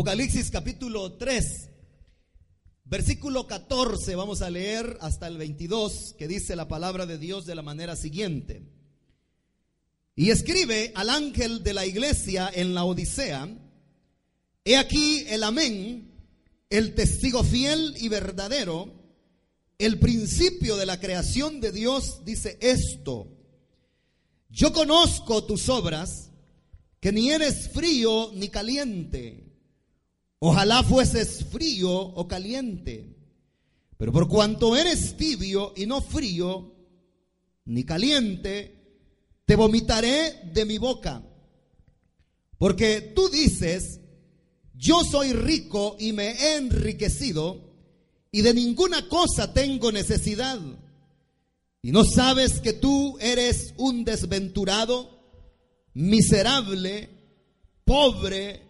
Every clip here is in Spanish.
Apocalipsis capítulo 3, versículo 14, vamos a leer hasta el 22, que dice la palabra de Dios de la manera siguiente. Y escribe al ángel de la iglesia en la Odisea, he aquí el amén, el testigo fiel y verdadero, el principio de la creación de Dios, dice esto, yo conozco tus obras, que ni eres frío ni caliente. Ojalá fueses frío o caliente. Pero por cuanto eres tibio y no frío ni caliente, te vomitaré de mi boca. Porque tú dices, yo soy rico y me he enriquecido y de ninguna cosa tengo necesidad. Y no sabes que tú eres un desventurado, miserable, pobre,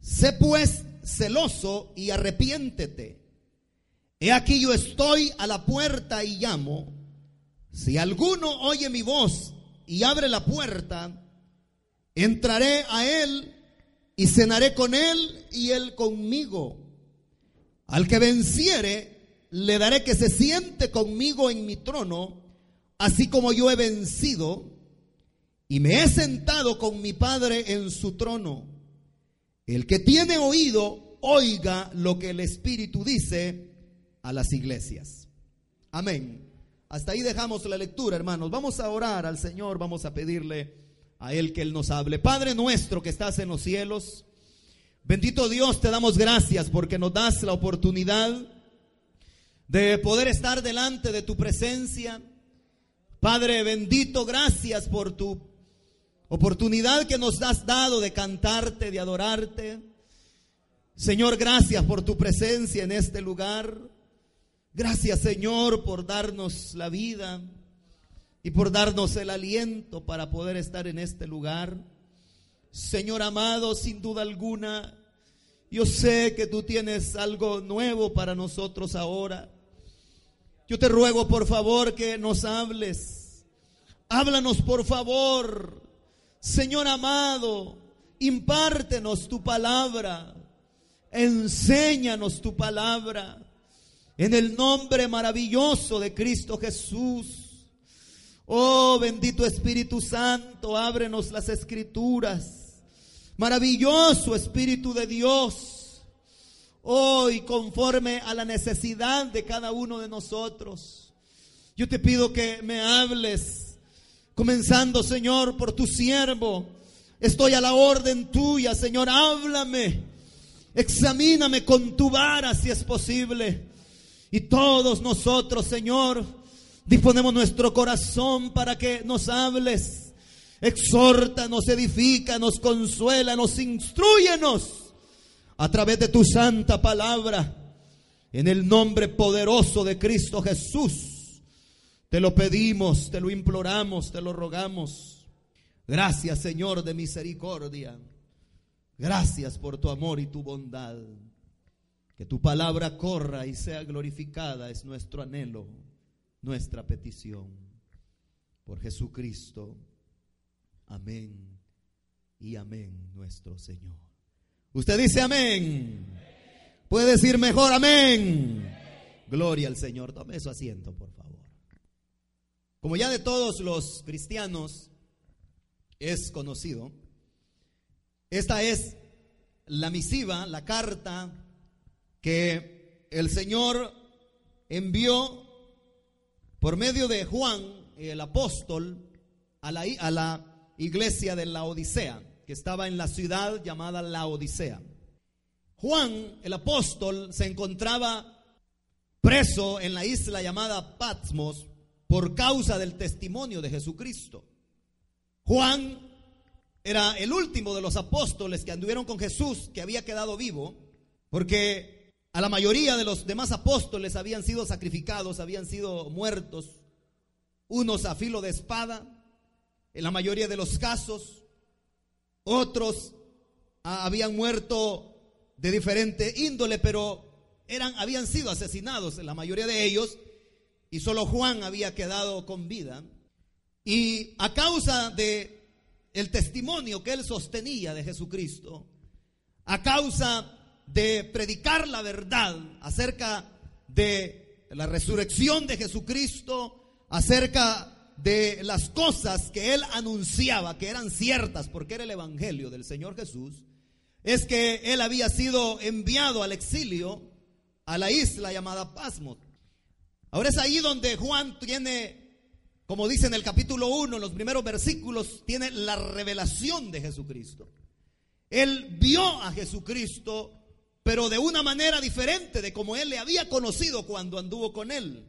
Sé pues celoso y arrepiéntete. He aquí yo estoy a la puerta y llamo. Si alguno oye mi voz y abre la puerta, entraré a él y cenaré con él y él conmigo. Al que venciere, le daré que se siente conmigo en mi trono, así como yo he vencido y me he sentado con mi Padre en su trono. El que tiene oído, oiga lo que el Espíritu dice a las iglesias. Amén. Hasta ahí dejamos la lectura, hermanos. Vamos a orar al Señor, vamos a pedirle a Él que Él nos hable. Padre nuestro que estás en los cielos, bendito Dios, te damos gracias porque nos das la oportunidad de poder estar delante de tu presencia. Padre bendito, gracias por tu Oportunidad que nos has dado de cantarte, de adorarte. Señor, gracias por tu presencia en este lugar. Gracias, Señor, por darnos la vida y por darnos el aliento para poder estar en este lugar. Señor amado, sin duda alguna, yo sé que tú tienes algo nuevo para nosotros ahora. Yo te ruego, por favor, que nos hables. Háblanos, por favor. Señor amado, impártenos tu palabra, enséñanos tu palabra, en el nombre maravilloso de Cristo Jesús. Oh bendito Espíritu Santo, ábrenos las escrituras. Maravilloso Espíritu de Dios. Hoy conforme a la necesidad de cada uno de nosotros. Yo te pido que me hables Comenzando, Señor, por tu siervo. Estoy a la orden tuya, Señor. Háblame. Examíname con tu vara si es posible. Y todos nosotros, Señor, disponemos nuestro corazón para que nos hables. Exhorta, nos edifica, nos consuela, nos instruyenos a través de tu santa palabra. En el nombre poderoso de Cristo Jesús. Te lo pedimos, te lo imploramos, te lo rogamos. Gracias Señor de misericordia. Gracias por tu amor y tu bondad. Que tu palabra corra y sea glorificada es nuestro anhelo, nuestra petición. Por Jesucristo. Amén y amén nuestro Señor. Usted dice amén. Puede decir mejor amén. Gloria al Señor. Tome su asiento, por favor. Como ya de todos los cristianos es conocido, esta es la misiva, la carta que el Señor envió por medio de Juan, el apóstol, a la, iglesia de la Odisea, que estaba en la ciudad llamada la Odisea. Juan, el apóstol, se encontraba preso en la isla llamada Patmos por causa del testimonio de Jesucristo. Juan era el último de los apóstoles que anduvieron con Jesús, que había quedado vivo, porque a la mayoría de los demás apóstoles habían sido sacrificados, habían sido muertos, unos a filo de espada, en la mayoría de los casos, otros habían muerto de diferente índole, pero eran, habían sido asesinados, la mayoría de ellos, y solo Juan había quedado con vida. Y a causa de el testimonio que él sostenía de Jesucristo, a causa de predicar la verdad acerca de la resurrección de Jesucristo, acerca de las cosas que él anunciaba que eran ciertas porque era el evangelio del Señor Jesús, es que él había sido enviado al exilio a la isla llamada Pasmos. Ahora es ahí donde Juan tiene como dice en el capítulo 1, en los primeros versículos, tiene la revelación de Jesucristo. Él vio a Jesucristo, pero de una manera diferente de como él le había conocido cuando anduvo con él,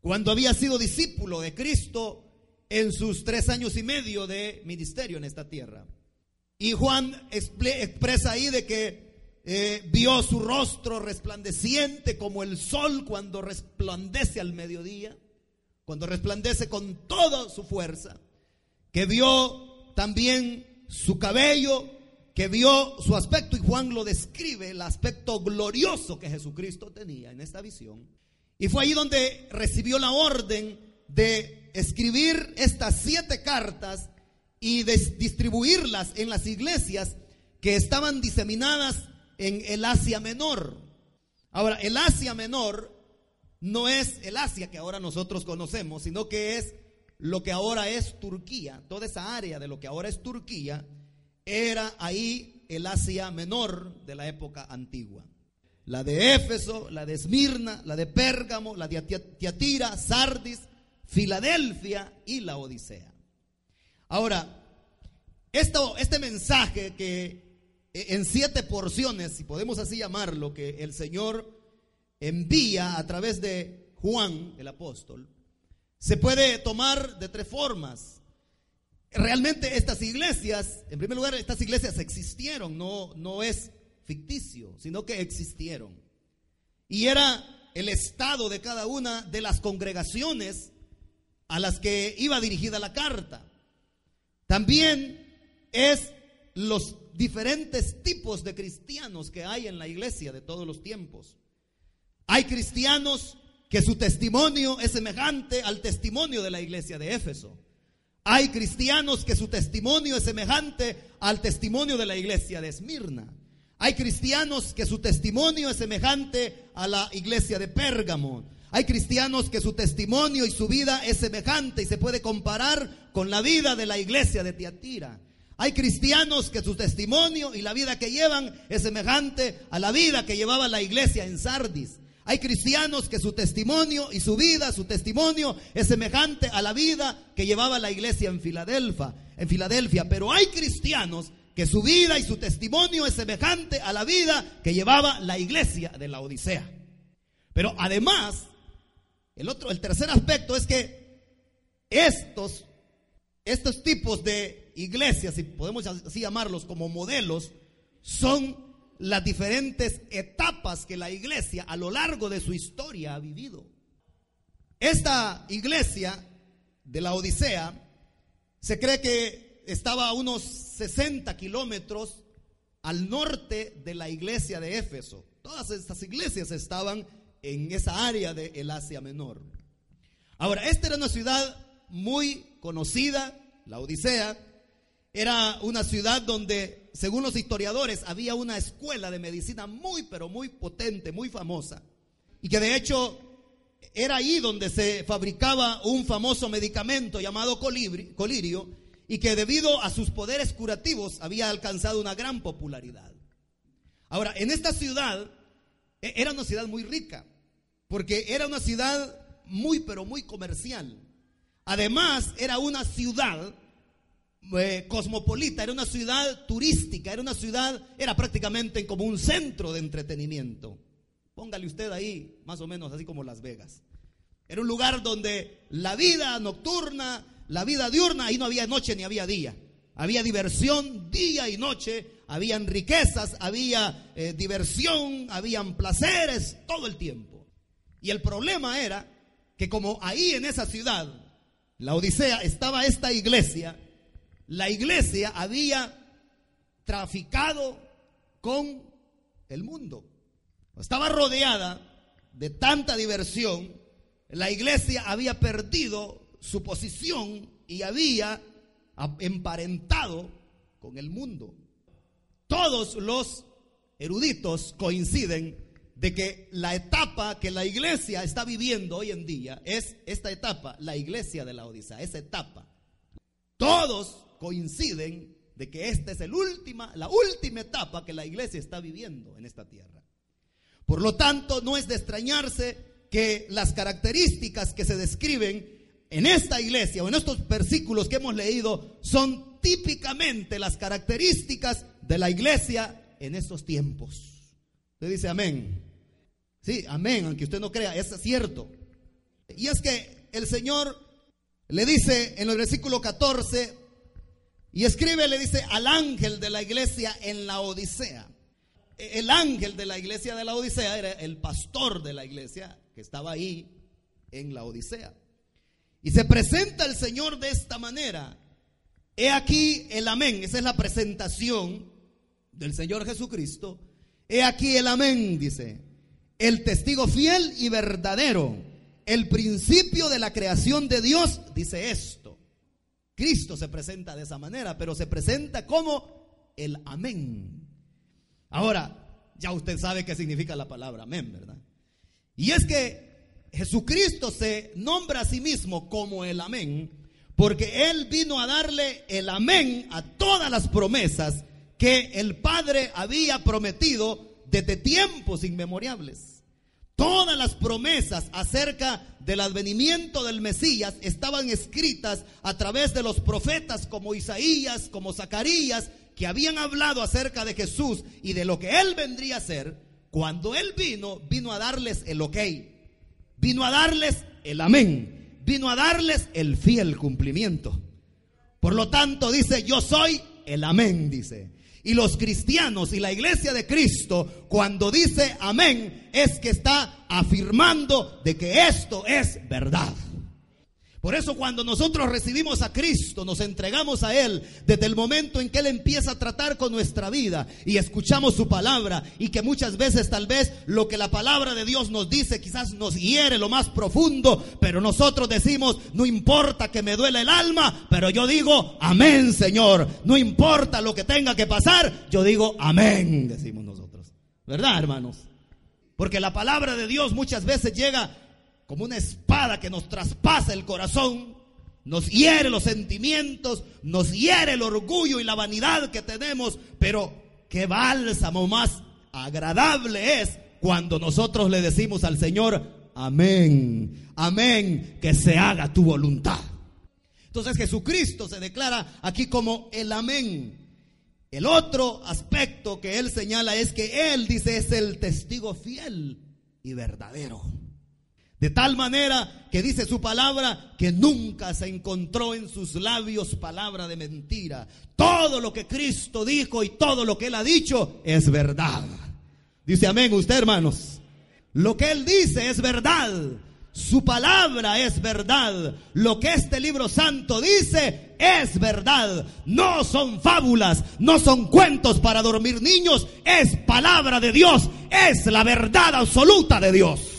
cuando había sido discípulo de Cristo en sus tres años y medio de ministerio en esta tierra. Y Juan expresa ahí de que eh, vio su rostro resplandeciente como el sol cuando resplandece al mediodía cuando resplandece con toda su fuerza, que vio también su cabello, que vio su aspecto, y Juan lo describe, el aspecto glorioso que Jesucristo tenía en esta visión. Y fue ahí donde recibió la orden de escribir estas siete cartas y de distribuirlas en las iglesias que estaban diseminadas en el Asia Menor. Ahora, el Asia Menor no es el Asia que ahora nosotros conocemos, sino que es lo que ahora es Turquía. Toda esa área de lo que ahora es Turquía era ahí el Asia menor de la época antigua. La de Éfeso, la de Esmirna, la de Pérgamo, la de Tiatira, Sardis, Filadelfia y la Odisea. Ahora, esto, este mensaje que en siete porciones, si podemos así llamarlo, que el Señor envía a través de Juan, el apóstol, se puede tomar de tres formas. Realmente estas iglesias, en primer lugar, estas iglesias existieron, no, no es ficticio, sino que existieron. Y era el estado de cada una de las congregaciones a las que iba dirigida la carta. También es los diferentes tipos de cristianos que hay en la iglesia de todos los tiempos. Hay cristianos que su testimonio es semejante al testimonio de la iglesia de Éfeso. Hay cristianos que su testimonio es semejante al testimonio de la iglesia de Esmirna. Hay cristianos que su testimonio es semejante a la iglesia de Pérgamo. Hay cristianos que su testimonio y su vida es semejante y se puede comparar con la vida de la iglesia de Tiatira. Hay cristianos que su testimonio y la vida que llevan es semejante a la vida que llevaba la iglesia en Sardis. Hay cristianos que su testimonio y su vida, su testimonio es semejante a la vida que llevaba la iglesia en Filadelfia, en Filadelfia, pero hay cristianos que su vida y su testimonio es semejante a la vida que llevaba la iglesia de la Odisea. Pero además, el otro, el tercer aspecto es que estos, estos tipos de iglesias, si podemos así llamarlos como modelos, son las diferentes etapas que la iglesia a lo largo de su historia ha vivido. Esta iglesia de la Odisea se cree que estaba a unos 60 kilómetros al norte de la iglesia de Éfeso. Todas estas iglesias estaban en esa área de el Asia Menor. Ahora, esta era una ciudad muy conocida, la Odisea, era una ciudad donde, según los historiadores, había una escuela de medicina muy, pero muy potente, muy famosa. Y que de hecho era ahí donde se fabricaba un famoso medicamento llamado colirio y que debido a sus poderes curativos había alcanzado una gran popularidad. Ahora, en esta ciudad e, era una ciudad muy rica, porque era una ciudad muy, pero muy comercial. Además, era una ciudad eh, cosmopolita, era una ciudad turística, era una ciudad, era prácticamente como un centro de entretenimiento. Póngale usted ahí, más o menos así como Las Vegas. Era un lugar donde la vida nocturna, la vida diurna, ahí no había noche ni había día. había diversión día y noche, habían riquezas, había eh, diversión, habían placeres todo el tiempo. Y el problema era que como ahí en esa ciudad, la Odisea, estaba esta iglesia, la iglesia había traficado con el mundo. Estaba rodeada de tanta diversión, la iglesia había perdido su posición y había emparentado con el mundo. Todos los eruditos coinciden de que la etapa que la iglesia está viviendo hoy en día es esta etapa, la iglesia de la Odisea, esa etapa. Todos coinciden de que esta es el última, la última etapa que la iglesia está viviendo en esta tierra. Por lo tanto, no es de extrañarse que las características que se describen en esta iglesia o en estos versículos que hemos leído son típicamente las características de la iglesia en estos tiempos. Usted dice amén. Sí, amén, aunque usted no crea, es cierto. Y es que el Señor le dice en el versículo 14, y escribe, le dice al ángel de la iglesia en la Odisea. El ángel de la iglesia de la Odisea era el pastor de la iglesia que estaba ahí en la Odisea. Y se presenta el Señor de esta manera. He aquí el amén. Esa es la presentación del Señor Jesucristo. He aquí el amén, dice. El testigo fiel y verdadero. El principio de la creación de Dios dice esto. Cristo se presenta de esa manera, pero se presenta como el amén. Ahora, ya usted sabe qué significa la palabra amén, ¿verdad? Y es que Jesucristo se nombra a sí mismo como el amén, porque Él vino a darle el amén a todas las promesas que el Padre había prometido desde tiempos inmemoriales. Todas las promesas acerca del advenimiento del Mesías estaban escritas a través de los profetas como Isaías, como Zacarías, que habían hablado acerca de Jesús y de lo que Él vendría a ser. Cuando Él vino, vino a darles el ok, vino a darles el amén, vino a darles el fiel cumplimiento. Por lo tanto, dice, yo soy el amén, dice. Y los cristianos y la iglesia de Cristo, cuando dice amén, es que está afirmando de que esto es verdad. Por eso cuando nosotros recibimos a Cristo, nos entregamos a Él desde el momento en que Él empieza a tratar con nuestra vida y escuchamos su palabra y que muchas veces tal vez lo que la palabra de Dios nos dice quizás nos hiere lo más profundo, pero nosotros decimos, no importa que me duele el alma, pero yo digo, amén Señor, no importa lo que tenga que pasar, yo digo, amén, decimos nosotros. ¿Verdad, hermanos? Porque la palabra de Dios muchas veces llega como una espada que nos traspasa el corazón, nos hiere los sentimientos, nos hiere el orgullo y la vanidad que tenemos, pero qué bálsamo más agradable es cuando nosotros le decimos al Señor, amén, amén, que se haga tu voluntad. Entonces Jesucristo se declara aquí como el amén. El otro aspecto que él señala es que él dice es el testigo fiel y verdadero. De tal manera que dice su palabra que nunca se encontró en sus labios palabra de mentira. Todo lo que Cristo dijo y todo lo que Él ha dicho es verdad. Dice amén usted hermanos. Lo que Él dice es verdad. Su palabra es verdad. Lo que este libro santo dice es verdad. No son fábulas, no son cuentos para dormir niños. Es palabra de Dios. Es la verdad absoluta de Dios.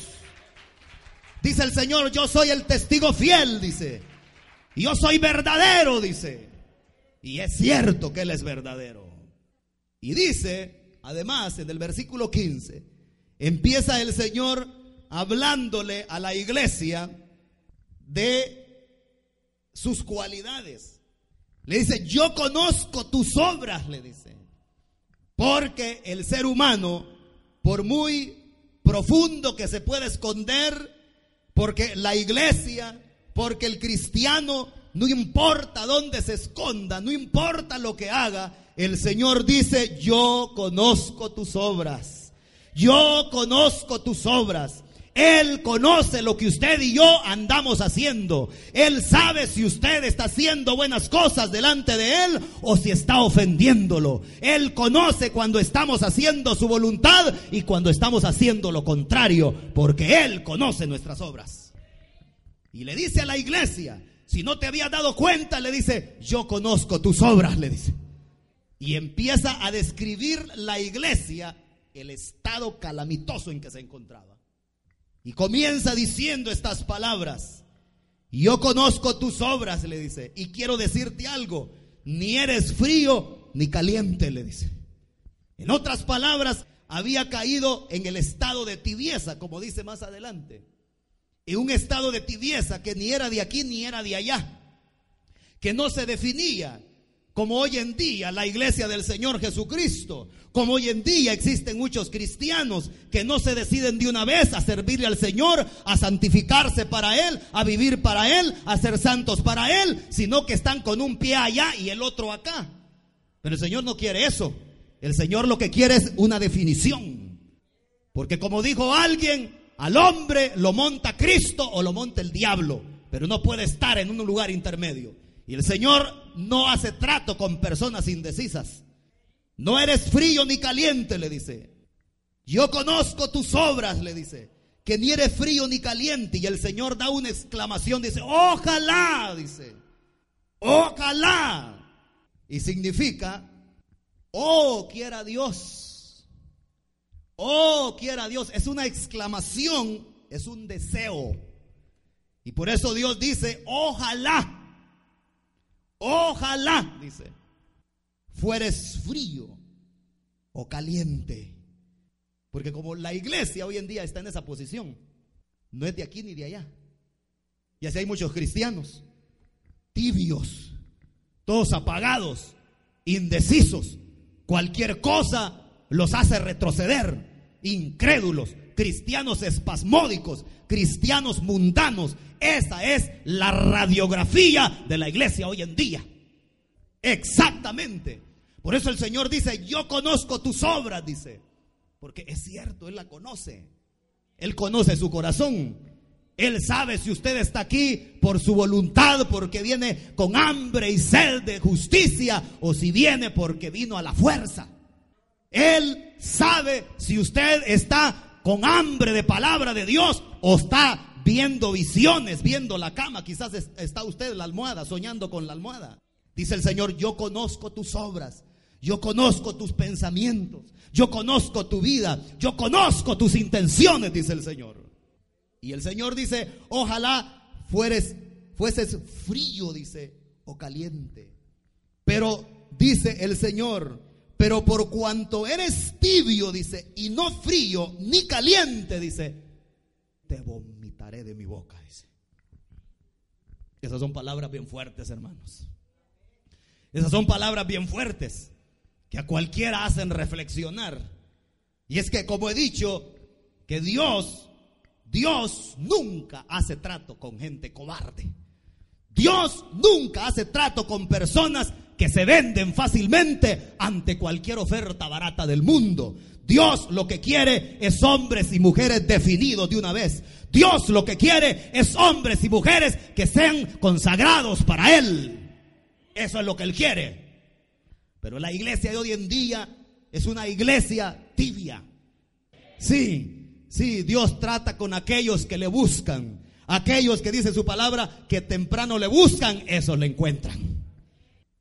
Dice el Señor, yo soy el testigo fiel, dice. Yo soy verdadero, dice. Y es cierto que Él es verdadero. Y dice, además, en el versículo 15, empieza el Señor hablándole a la iglesia de sus cualidades. Le dice, yo conozco tus obras, le dice. Porque el ser humano, por muy profundo que se pueda esconder, porque la iglesia, porque el cristiano, no importa dónde se esconda, no importa lo que haga, el Señor dice, yo conozco tus obras. Yo conozco tus obras. Él conoce lo que usted y yo andamos haciendo. Él sabe si usted está haciendo buenas cosas delante de Él o si está ofendiéndolo. Él conoce cuando estamos haciendo su voluntad y cuando estamos haciendo lo contrario, porque Él conoce nuestras obras. Y le dice a la iglesia, si no te habías dado cuenta, le dice, yo conozco tus obras, le dice. Y empieza a describir la iglesia el estado calamitoso en que se encontraba. Y comienza diciendo estas palabras. Yo conozco tus obras, le dice, y quiero decirte algo, ni eres frío ni caliente, le dice. En otras palabras, había caído en el estado de tibieza, como dice más adelante. En un estado de tibieza que ni era de aquí ni era de allá, que no se definía como hoy en día la iglesia del Señor Jesucristo, como hoy en día existen muchos cristianos que no se deciden de una vez a servirle al Señor, a santificarse para Él, a vivir para Él, a ser santos para Él, sino que están con un pie allá y el otro acá. Pero el Señor no quiere eso. El Señor lo que quiere es una definición. Porque como dijo alguien, al hombre lo monta Cristo o lo monta el diablo, pero no puede estar en un lugar intermedio. Y el Señor no hace trato con personas indecisas. No eres frío ni caliente, le dice. Yo conozco tus obras, le dice. Que ni eres frío ni caliente. Y el Señor da una exclamación, dice, ojalá, dice. Ojalá. Y significa, oh, quiera Dios. Oh, quiera Dios. Es una exclamación, es un deseo. Y por eso Dios dice, ojalá Ojalá, dice, fueres frío o caliente. Porque como la iglesia hoy en día está en esa posición, no es de aquí ni de allá. Y así hay muchos cristianos, tibios, todos apagados, indecisos. Cualquier cosa los hace retroceder, incrédulos, cristianos espasmódicos, cristianos mundanos. Esa es la radiografía de la iglesia hoy en día. Exactamente. Por eso el Señor dice, yo conozco tus obras, dice. Porque es cierto, Él la conoce. Él conoce su corazón. Él sabe si usted está aquí por su voluntad, porque viene con hambre y sed de justicia, o si viene porque vino a la fuerza. Él sabe si usted está con hambre de palabra de Dios o está viendo visiones, viendo la cama. Quizás está usted en la almohada, soñando con la almohada. Dice el Señor, yo conozco tus obras, yo conozco tus pensamientos, yo conozco tu vida, yo conozco tus intenciones, dice el Señor. Y el Señor dice, ojalá fueres, fueses frío, dice, o caliente. Pero dice el Señor, pero por cuanto eres tibio, dice, y no frío ni caliente, dice, te vomitaré de mi boca, dice. Esas son palabras bien fuertes, hermanos. Esas son palabras bien fuertes que a cualquiera hacen reflexionar. Y es que, como he dicho, que Dios, Dios nunca hace trato con gente cobarde. Dios nunca hace trato con personas que se venden fácilmente ante cualquier oferta barata del mundo. Dios lo que quiere es hombres y mujeres definidos de una vez. Dios lo que quiere es hombres y mujeres que sean consagrados para Él. Eso es lo que Él quiere. Pero la iglesia de hoy en día es una iglesia tibia. Sí, sí, Dios trata con aquellos que le buscan. Aquellos que dice su palabra que temprano le buscan, esos le encuentran.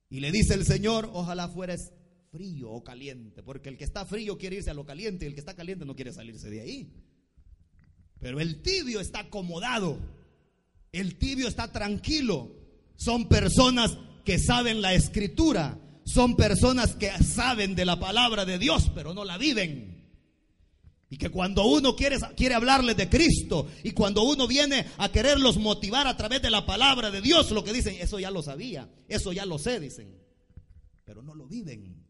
Y le dice el Señor, ojalá fueres frío o caliente, porque el que está frío quiere irse a lo caliente y el que está caliente no quiere salirse de ahí. Pero el tibio está acomodado, el tibio está tranquilo. Son personas que saben la escritura, son personas que saben de la palabra de Dios, pero no la viven. Y que cuando uno quiere, quiere hablarles de Cristo y cuando uno viene a quererlos motivar a través de la palabra de Dios, lo que dicen, eso ya lo sabía, eso ya lo sé, dicen. Pero no lo viven.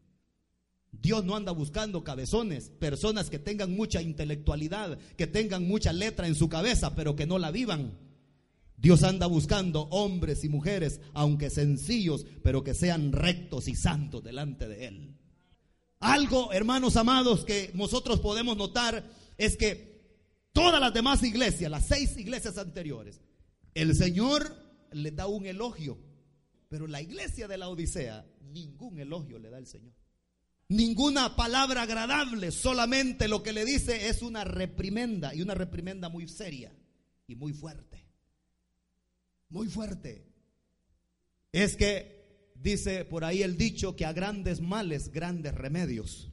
Dios no anda buscando cabezones, personas que tengan mucha intelectualidad, que tengan mucha letra en su cabeza, pero que no la vivan. Dios anda buscando hombres y mujeres, aunque sencillos, pero que sean rectos y santos delante de Él. Algo, hermanos amados, que nosotros podemos notar es que todas las demás iglesias, las seis iglesias anteriores, el Señor le da un elogio. Pero la iglesia de la Odisea, ningún elogio le da el Señor. Ninguna palabra agradable, solamente lo que le dice es una reprimenda y una reprimenda muy seria y muy fuerte. Muy fuerte. Es que dice por ahí el dicho que a grandes males, grandes remedios.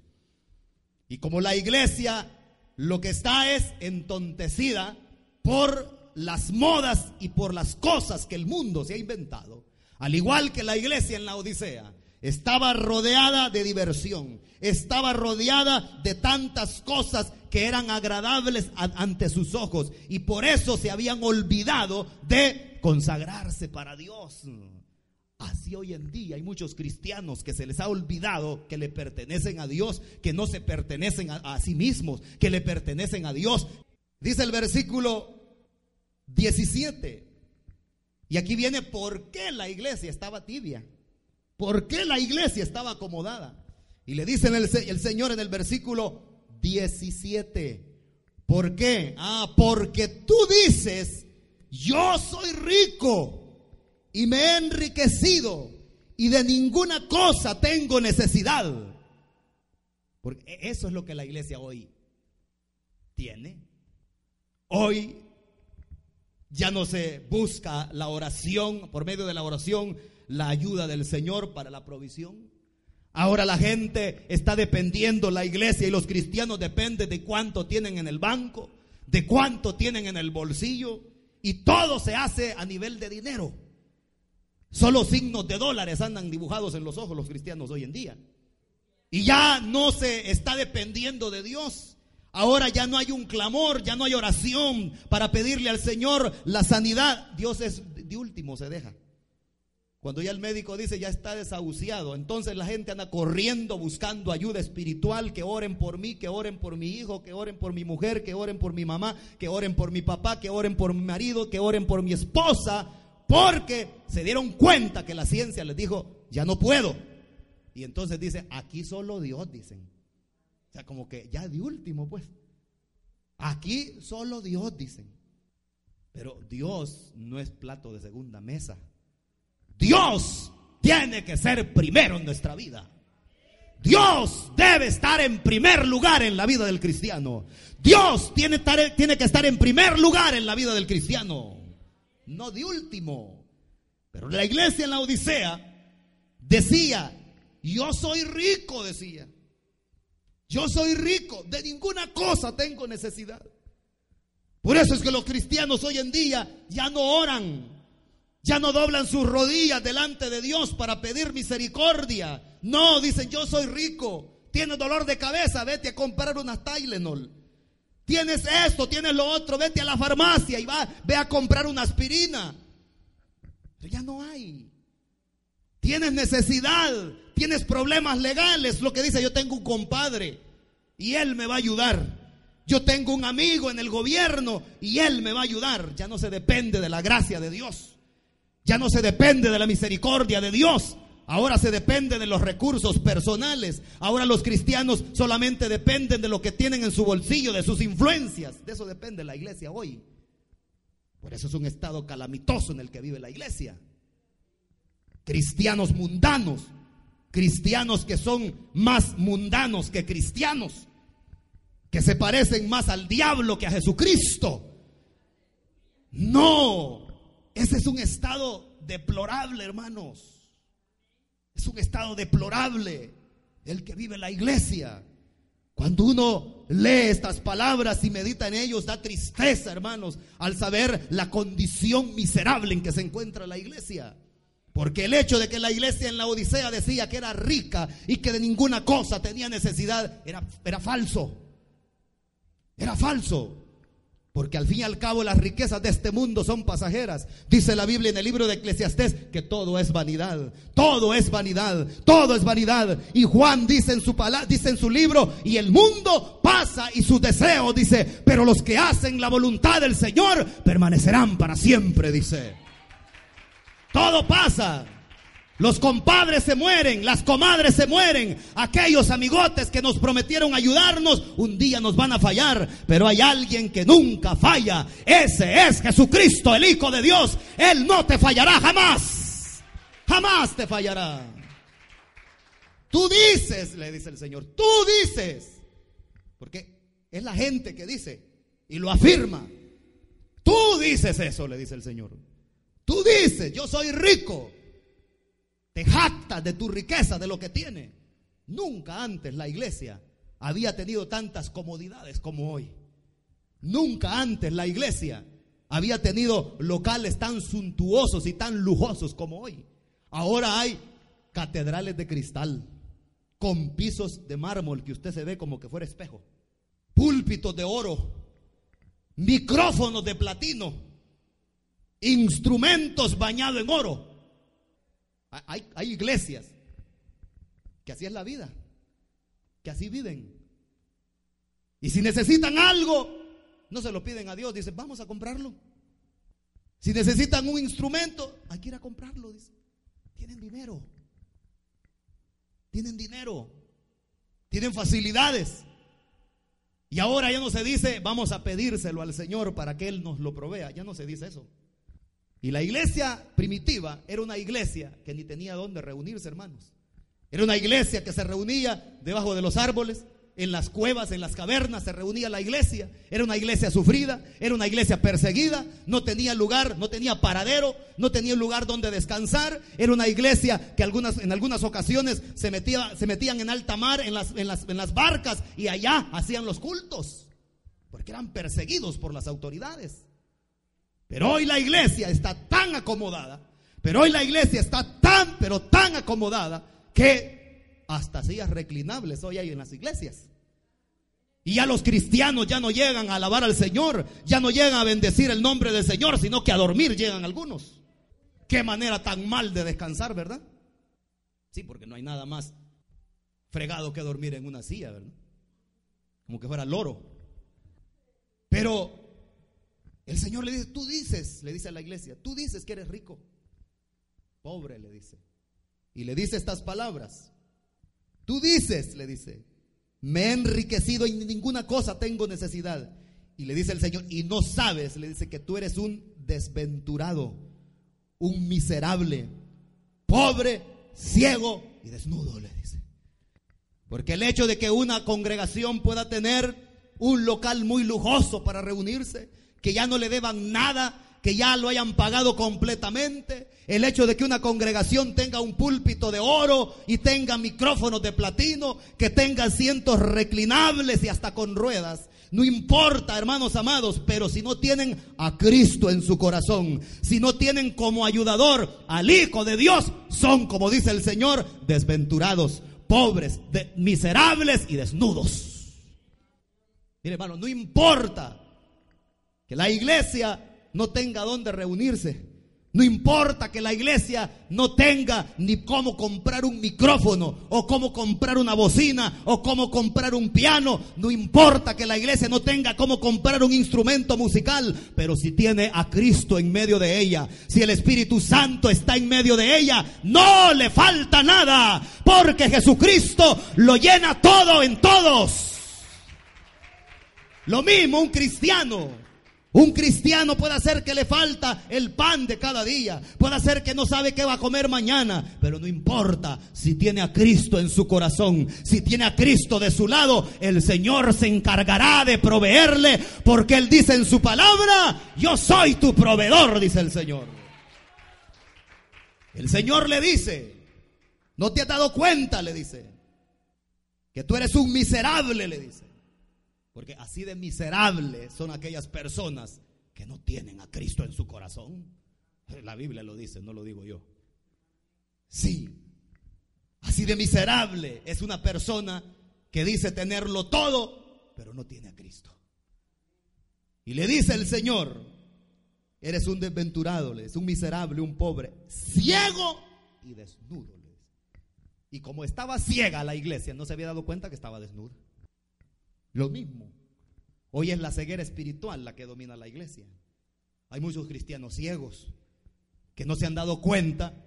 Y como la iglesia lo que está es entontecida por las modas y por las cosas que el mundo se ha inventado, al igual que la iglesia en la Odisea, estaba rodeada de diversión, estaba rodeada de tantas cosas que eran agradables ante sus ojos y por eso se habían olvidado de consagrarse para Dios. Así hoy en día hay muchos cristianos que se les ha olvidado que le pertenecen a Dios, que no se pertenecen a, sí mismos, que le pertenecen a Dios. Dice el versículo 17. Y aquí viene por qué la iglesia estaba tibia. ¿Por qué la iglesia estaba acomodada? Y le dice el, el Señor en el versículo 17. ¿Por qué? Ah, porque tú dices, yo soy rico y me he enriquecido y de ninguna cosa tengo necesidad. Porque e-, eso es lo que la iglesia hoy tiene. Hoy ya no se busca la oración, por medio de la oración, la ayuda del Señor para la provisión. Ahora la gente está dependiendo, la iglesia y los cristianos dependen de cuánto tienen en el banco, de cuánto tienen en el bolsillo, y todo se hace a nivel de dinero. Solo signos de dólares andan dibujados en los ojos los cristianos hoy en día. Y ya no se está dependiendo de Dios. Ahora ya no hay un clamor, ya no hay oración para pedirle al Señor la sanidad. Dios es de último, se deja. Cuando ya el médico dice ya está desahuciado, entonces la gente anda corriendo buscando ayuda espiritual, que oren por mí, que oren por mi hijo, que oren por mi mujer, que oren por mi mamá, que oren por mi papá, que oren por mi marido, que oren por mi esposa, porque se dieron cuenta que la ciencia les dijo, ya no puedo. Y entonces dice, aquí solo Dios, dicen. O sea, como que ya de último, pues. Aquí solo Dios, dicen. Pero Dios no es plato de segunda mesa. Dios tiene que ser primero en nuestra vida. Dios debe estar en primer lugar en la vida del cristiano. Dios tiene, tiene que estar en primer lugar en la vida del cristiano no de último. Pero la iglesia en la Odisea decía, yo soy rico, decía. Yo soy rico, de ninguna cosa tengo necesidad. Por eso es que los cristianos hoy en día ya no oran, ya no doblan sus rodillas delante de Dios para pedir misericordia. No, dicen, yo soy rico, tienes dolor de cabeza, vete a comprar unas Tylenol. Tienes esto, tienes lo otro, vete a la farmacia y va, ve a comprar una aspirina. Pero ya no hay. Tienes necesidad, tienes problemas legales, lo que dice, yo tengo un compadre y él me va a ayudar. Yo tengo un amigo en el gobierno y él me va a ayudar. Ya no se depende de la gracia de Dios. Ya no se depende de la misericordia de Dios. Ahora se depende de los recursos personales. Ahora los cristianos solamente dependen de lo que tienen en su bolsillo, de sus influencias. De eso depende la iglesia hoy. Por eso es un estado calamitoso en el que vive la iglesia. Cristianos mundanos, cristianos que son más mundanos que cristianos, que se parecen más al diablo que a Jesucristo. No, ese es un estado deplorable, hermanos. Es un estado deplorable el que vive la iglesia. Cuando uno lee estas palabras y medita en ellos, da tristeza, hermanos, al saber la condición miserable en que se encuentra la iglesia. Porque el hecho de que la iglesia en la Odisea decía que era rica y que de ninguna cosa tenía necesidad era, era falso. Era falso. Porque al fin y al cabo las riquezas de este mundo son pasajeras. Dice la Biblia en el libro de Eclesiastés que todo es vanidad. Todo es vanidad. Todo es vanidad. Y Juan dice en su palabra, dice en su libro, y el mundo pasa y su deseo dice, pero los que hacen la voluntad del Señor permanecerán para siempre, dice. Todo pasa. Los compadres se mueren, las comadres se mueren, aquellos amigotes que nos prometieron ayudarnos, un día nos van a fallar, pero hay alguien que nunca falla. Ese es Jesucristo, el Hijo de Dios. Él no te fallará jamás. Jamás te fallará. Tú dices, le dice el Señor, tú dices. Porque es la gente que dice y lo afirma. Tú dices eso, le dice el Señor. Tú dices, yo soy rico. Te jactas de tu riqueza, de lo que tiene. Nunca antes la iglesia había tenido tantas comodidades como hoy. Nunca antes la iglesia había tenido locales tan suntuosos y tan lujosos como hoy. Ahora hay catedrales de cristal con pisos de mármol que usted se ve como que fuera espejo, púlpitos de oro, micrófonos de platino, instrumentos bañados en oro. Hay, iglesias que así es la vida, que así viven. Y si necesitan algo, no se lo piden a Dios, dicen, vamos a comprarlo. Si necesitan un instrumento, hay que ir a comprarlo, Tienen dinero. Tienen dinero. Tienen facilidades. Y ahora ya no se dice, vamos a pedírselo al Señor para que Él nos lo provea. Ya no se dice eso. Y la iglesia primitiva era una iglesia que ni tenía dónde reunirse, hermanos. Era una iglesia que se reunía debajo de los árboles, en las cuevas, en las cavernas, se reunía la iglesia. Era una iglesia sufrida, era una iglesia perseguida, no tenía lugar, no tenía paradero, no tenía lugar donde descansar. Era una iglesia que algunas, en algunas ocasiones se, metía, se metían en alta mar, en las, en, las, en las barcas, y allá hacían los cultos, porque eran perseguidos por las autoridades. Pero hoy la iglesia está tan acomodada, pero hoy la iglesia está tan, pero tan acomodada que hasta sillas reclinables hoy hay en las iglesias. Y ya los cristianos ya no llegan a alabar al Señor, ya no llegan a bendecir el nombre del Señor, sino que a dormir llegan algunos. Qué manera tan mal de descansar, ¿verdad? Sí, porque no hay nada más fregado que dormir en una silla, ¿verdad? Como que fuera loro. Pero el Señor le dice, tú dices, le dice a la iglesia, tú dices que eres rico. Pobre, le dice. Y le dice estas palabras. Tú dices, le dice, me he enriquecido y ninguna cosa tengo necesidad. Y le dice el Señor, y no sabes, le dice que tú eres un desventurado, un miserable, pobre, ciego y desnudo, le dice. Porque el hecho de que una congregación pueda tener un local muy lujoso para reunirse, que ya no le deban nada, que ya lo hayan pagado completamente. El hecho de que una congregación tenga un púlpito de oro y tenga micrófonos de platino, que tenga asientos reclinables y hasta con ruedas. No importa, hermanos amados, pero si no tienen a Cristo en su corazón, si no tienen como ayudador al Hijo de Dios, son, como dice el Señor, desventurados, pobres, miserables y desnudos. Mire, hermano, no importa la iglesia no tenga dónde reunirse. No importa que la iglesia no tenga ni cómo comprar un micrófono o cómo comprar una bocina o cómo comprar un piano. No importa que la iglesia no tenga cómo comprar un instrumento musical. Pero si tiene a Cristo en medio de ella, si el Espíritu Santo está en medio de ella, no le falta nada. Porque Jesucristo lo llena todo en todos. Lo mismo un cristiano un cristiano puede hacer que le falta el pan de cada día, puede hacer que no sabe qué va a comer mañana, pero no importa si tiene a Cristo en su corazón, si tiene a Cristo de su lado, el Señor se encargará de proveerle, porque Él dice en su palabra, yo soy tu proveedor, dice el Señor. El Señor le dice, no te has dado cuenta, le dice, que tú eres un miserable, le dice. Porque así de miserables son aquellas personas que no tienen a Cristo en su corazón. La Biblia lo dice, no lo digo yo. Sí, así de miserable es una persona que dice tenerlo todo, pero no tiene a Cristo. Y le dice el Señor, eres un desventurado, es un miserable, un pobre, ciego y desnudo. Y como estaba ciega la iglesia, no se había dado cuenta que estaba desnuda. Lo mismo. Hoy es la ceguera espiritual la que domina la iglesia. Hay muchos cristianos ciegos que no se han dado cuenta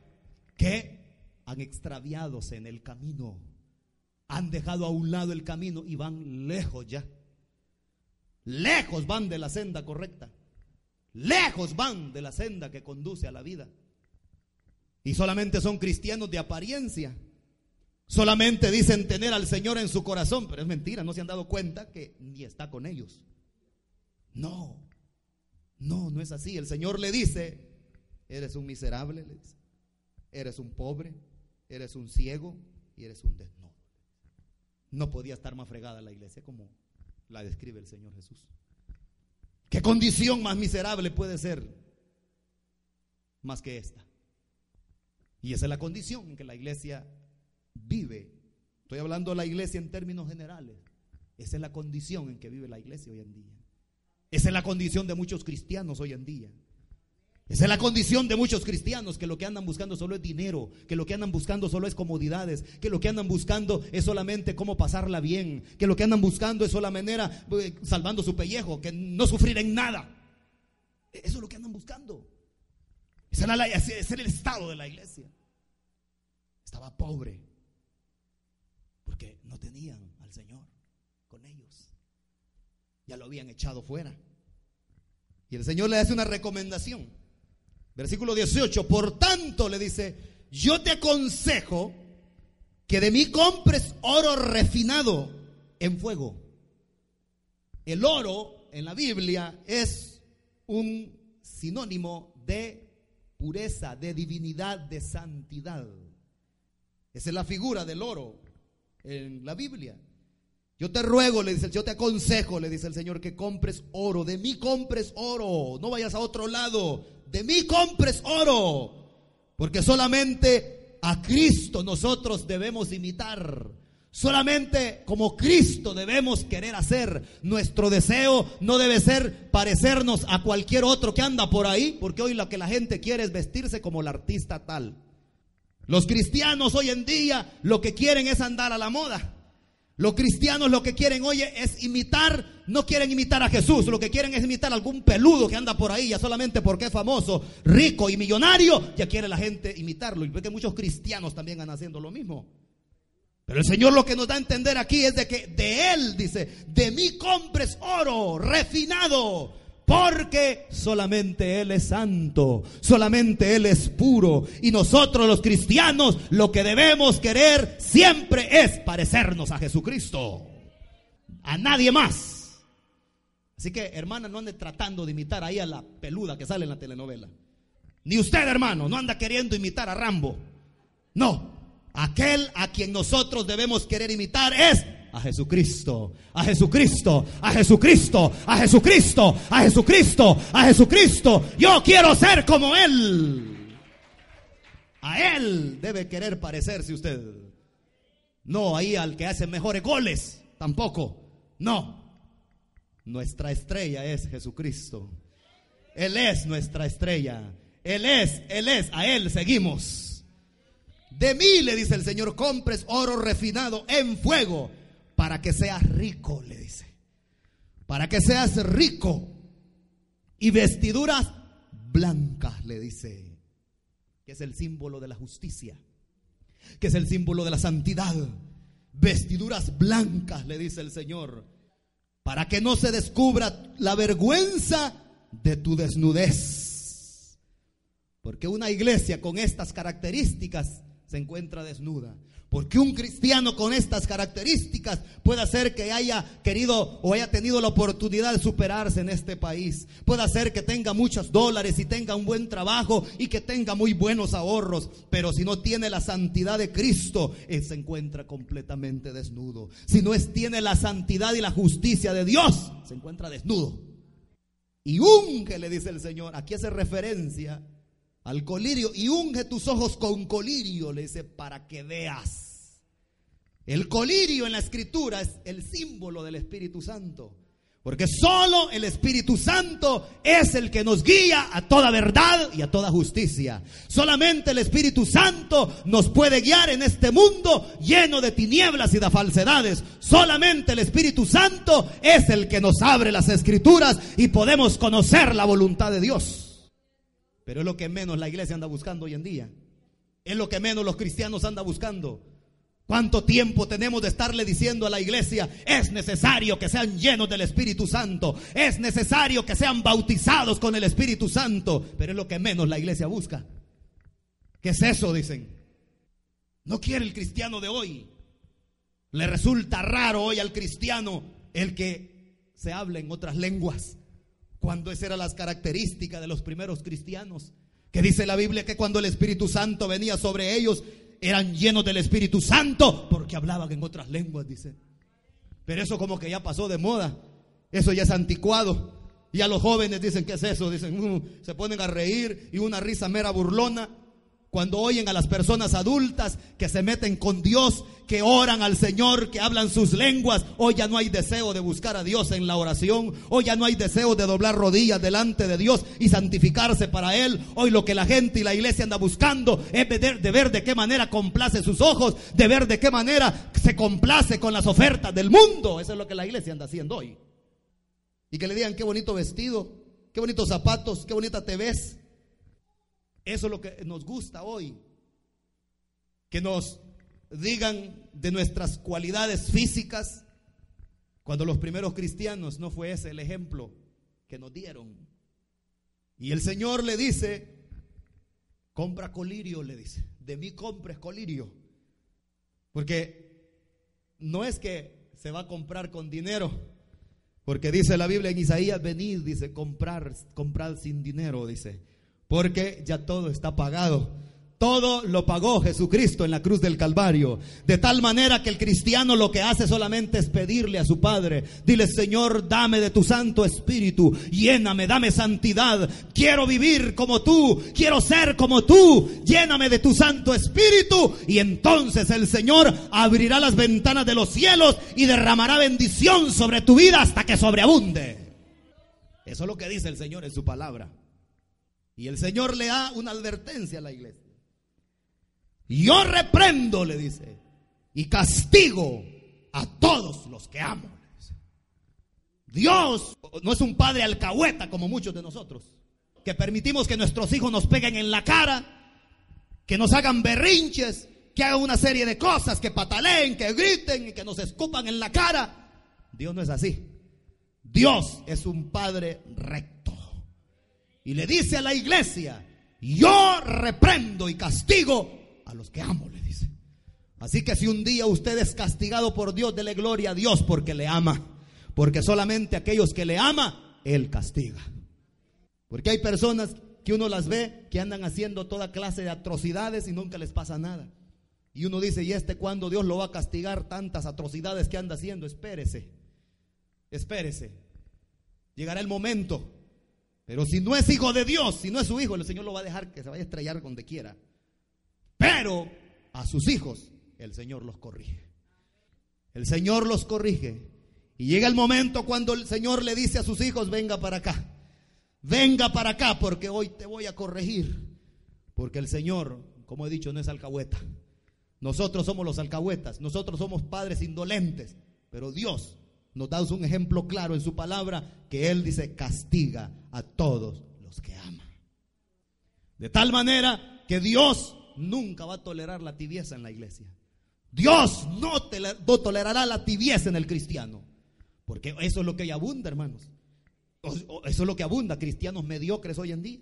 que han extraviadose en el camino. Han dejado a un lado el camino y van lejos ya. Lejos van de la senda correcta. Lejos van de la senda que conduce a la vida. Y solamente son cristianos de apariencia. Solamente dicen tener al Señor en su corazón, pero es mentira, no se han dado cuenta que ni está con ellos. No, no, no es así. El Señor le dice, eres un miserable, eres un pobre, eres un ciego y eres un desnudo. No podía estar más fregada la iglesia como la describe el Señor Jesús. ¿Qué condición más miserable puede ser más que esta? Y esa es la condición en que la iglesia vive. Estoy hablando de la iglesia en términos generales. Esa es la condición en que vive la iglesia hoy en día. Esa es la condición de muchos cristianos hoy en día. Esa es la condición de muchos cristianos que lo que andan buscando solo es dinero, que lo que andan buscando solo es comodidades, que lo que andan buscando es solamente cómo pasarla bien, que lo que andan buscando es sola manera eh, salvando su pellejo, que no sufrir en nada. Eso es lo que andan buscando. Ese era, ese era el estado de la iglesia. Estaba pobre porque no tenían al Señor con ellos. Ya lo habían echado fuera. Y el Señor le hace una recomendación. Versículo 18, por tanto le dice, yo te aconsejo que de mí compres oro refinado en fuego. El oro en la Biblia es un sinónimo de pureza, de divinidad, de santidad. Esa es la figura del oro en la Biblia. Yo te ruego, le dice, yo te aconsejo, le dice el Señor, que compres oro. De mí compres oro. No vayas a otro lado de mí compres oro, porque solamente a Cristo nosotros debemos imitar. Solamente como Cristo debemos querer hacer. Nuestro deseo no debe ser parecernos a cualquier otro que anda por ahí, porque hoy lo que la gente quiere es vestirse como el artista tal. Los cristianos hoy en día lo que quieren es andar a la moda. Los cristianos lo que quieren, oye, es imitar, no quieren imitar a Jesús, lo que quieren es imitar a algún peludo que anda por ahí, ya solamente porque es famoso, rico y millonario, ya quiere la gente imitarlo. Y ve que muchos cristianos también andan haciendo lo mismo. Pero el Señor lo que nos da a entender aquí es de que de Él, dice, de mí compres oro refinado porque solamente Él es santo, solamente Él es puro. Y nosotros los cristianos lo que debemos querer siempre es parecernos a Jesucristo. A nadie más. Así que, hermana, no ande tratando de imitar ahí a la peluda que sale en la telenovela. Ni usted, hermano, no anda queriendo imitar a Rambo. No. Aquel a quien nosotros debemos querer imitar es a Jesucristo, a Jesucristo, a Jesucristo, a Jesucristo, a Jesucristo, a Jesucristo. Yo quiero ser como Él. A Él debe querer parecerse usted. No ahí al que hace mejores goles, tampoco. No. Nuestra estrella es Jesucristo. Él es nuestra estrella. Él es, Él es, a Él seguimos. De mí, le dice el Señor, compres oro refinado en fuego para que seas rico, le dice. Para que seas rico. Y vestiduras blancas, le dice. Que es el símbolo de la justicia. Que es el símbolo de la santidad. Vestiduras blancas, le dice el Señor. Para que no se descubra la vergüenza de tu desnudez. Porque una iglesia con estas características se encuentra desnuda. Porque un cristiano con estas características puede hacer que haya querido o haya tenido la oportunidad de superarse en este país. Puede hacer que tenga muchos dólares y tenga un buen trabajo y que tenga muy buenos ahorros. Pero si no tiene la santidad de Cristo, él se encuentra completamente desnudo. Si no tiene la santidad y la justicia de Dios, se encuentra desnudo. Y unge, le dice el Señor. Aquí hace referencia al colirio y unge tus ojos con colirio, le dice, para que veas. El colirio en la escritura es el símbolo del Espíritu Santo. Porque solo el Espíritu Santo es el que nos guía a toda verdad y a toda justicia. Solamente el Espíritu Santo nos puede guiar en este mundo lleno de tinieblas y de falsedades. Solamente el Espíritu Santo es el que nos abre las escrituras y podemos conocer la voluntad de Dios. Pero es lo que menos la iglesia anda buscando hoy en día. Es lo que menos los cristianos andan buscando. ¿Cuánto tiempo tenemos de estarle diciendo a la iglesia, es necesario que sean llenos del Espíritu Santo, es necesario que sean bautizados con el Espíritu Santo? Pero es lo que menos la iglesia busca. ¿Qué es eso? Dicen. No quiere el cristiano de hoy. Le resulta raro hoy al cristiano el que se hable en otras lenguas, cuando esa era las características de los primeros cristianos. Que dice la Biblia que cuando el Espíritu Santo venía sobre ellos, eran llenos del Espíritu Santo porque hablaban en otras lenguas, dice. Pero eso como que ya pasó de moda. Eso ya es anticuado. Y a los jóvenes dicen, ¿qué es eso? Dicen, uh, se ponen a reír y una risa mera burlona. Cuando oyen a las personas adultas que se meten con Dios, que oran al Señor, que hablan sus lenguas, hoy ya no hay deseo de buscar a Dios en la oración, hoy ya no hay deseo de doblar rodillas delante de Dios y santificarse para Él. Hoy lo que la gente y la iglesia anda buscando es de ver de qué manera complace sus ojos, de ver de qué manera se complace con las ofertas del mundo. Eso es lo que la iglesia anda haciendo hoy. Y que le digan qué bonito vestido, qué bonitos zapatos, qué bonita te ves. Eso es lo que nos gusta hoy. Que nos digan de nuestras cualidades físicas, cuando los primeros cristianos no fue ese el ejemplo que nos dieron. Y el Señor le dice, compra colirio, le dice, de mí compres colirio. Porque no es que se va a comprar con dinero, porque dice la Biblia en Isaías, venid, dice, comprar, comprar sin dinero, dice porque ya todo está pagado. Todo lo pagó Jesucristo en la cruz del Calvario. De tal manera que el cristiano lo que hace solamente es pedirle a su Padre. Dile, Señor, dame de tu Santo Espíritu. Lléname, dame santidad. Quiero vivir como tú. Quiero ser como tú. Lléname de tu Santo Espíritu. Y entonces el Señor abrirá las ventanas de los cielos y derramará bendición sobre tu vida hasta que sobreabunde. Eso es lo que dice el Señor en su palabra. Y el Señor le da una advertencia a la iglesia. Yo reprendo, le dice, y castigo a todos los que amo. Dios no es un padre alcahueta como muchos de nosotros, que permitimos que nuestros hijos nos peguen en la cara, que nos hagan berrinches, que hagan una serie de cosas, que pataleen, que griten y que nos escupan en la cara. Dios no es así. Dios es un padre recto y le dice a la iglesia, yo reprendo y castigo a los que amo, le dice. Así que si un día usted es castigado por Dios, dele gloria a Dios porque le ama. Porque solamente aquellos que le ama, Él castiga. Porque hay personas que uno las ve que andan haciendo toda clase de atrocidades y nunca les pasa nada. Y uno dice, ¿y este cuándo Dios lo va a castigar tantas atrocidades que anda haciendo? Espérese, espérese. Llegará el momento pero si no es hijo de Dios, si no es su hijo, el Señor lo va a dejar que se vaya a estrellar donde quiera. Pero a sus hijos el Señor los corrige. El Señor los corrige. Y llega el momento cuando el Señor le dice a sus hijos, venga para acá. Venga para acá porque hoy te voy a corregir. Porque el Señor, como he dicho, no es alcahueta. Nosotros somos los alcahuetas. Nosotros somos padres indolentes. Pero Dios nos da un ejemplo claro en su palabra que Él dice castiga a todos los que ama. De tal manera que Dios nunca va a tolerar la tibieza en la iglesia. Dios no, tolerará la tibieza en el cristiano. Porque eso es lo que abunda, hermanos. Eso es lo que abunda, cristianos mediocres hoy en día.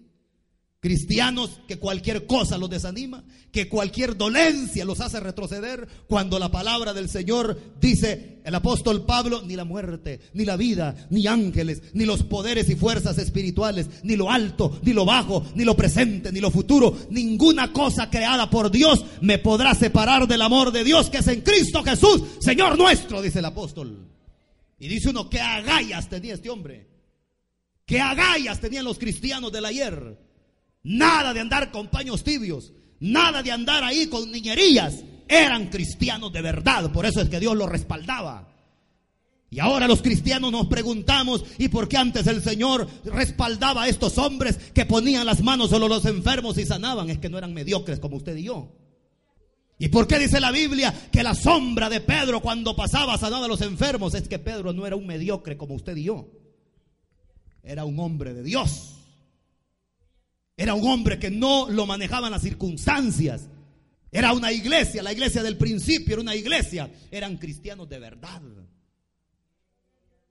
Cristianos que cualquier cosa los desanima, que cualquier dolencia los hace retroceder, cuando la palabra del Señor dice el apóstol Pablo, ni la muerte, ni la vida, ni ángeles, ni los poderes y fuerzas espirituales, ni lo alto, ni lo bajo, ni lo presente, ni lo futuro, ninguna cosa creada por Dios me podrá separar del amor de Dios que es en Cristo Jesús, Señor nuestro, dice el apóstol. Y dice uno, ¿qué agallas tenía este hombre? ¿Qué agallas tenían los cristianos del ayer? Nada de andar con paños tibios. Nada de andar ahí con niñerías. Eran cristianos de verdad. Por eso es que Dios los respaldaba. Y ahora los cristianos nos preguntamos, ¿y por qué antes el Señor respaldaba a estos hombres que ponían las manos solo los enfermos y sanaban? Es que no eran mediocres como usted y yo. ¿Y por qué dice la Biblia que la sombra de Pedro cuando pasaba sanaba a los enfermos? Es que Pedro no era un mediocre como usted y yo. Era un hombre de Dios. Era un hombre que no lo manejaban las circunstancias. Era una iglesia, la iglesia del principio era una iglesia. Eran cristianos de verdad.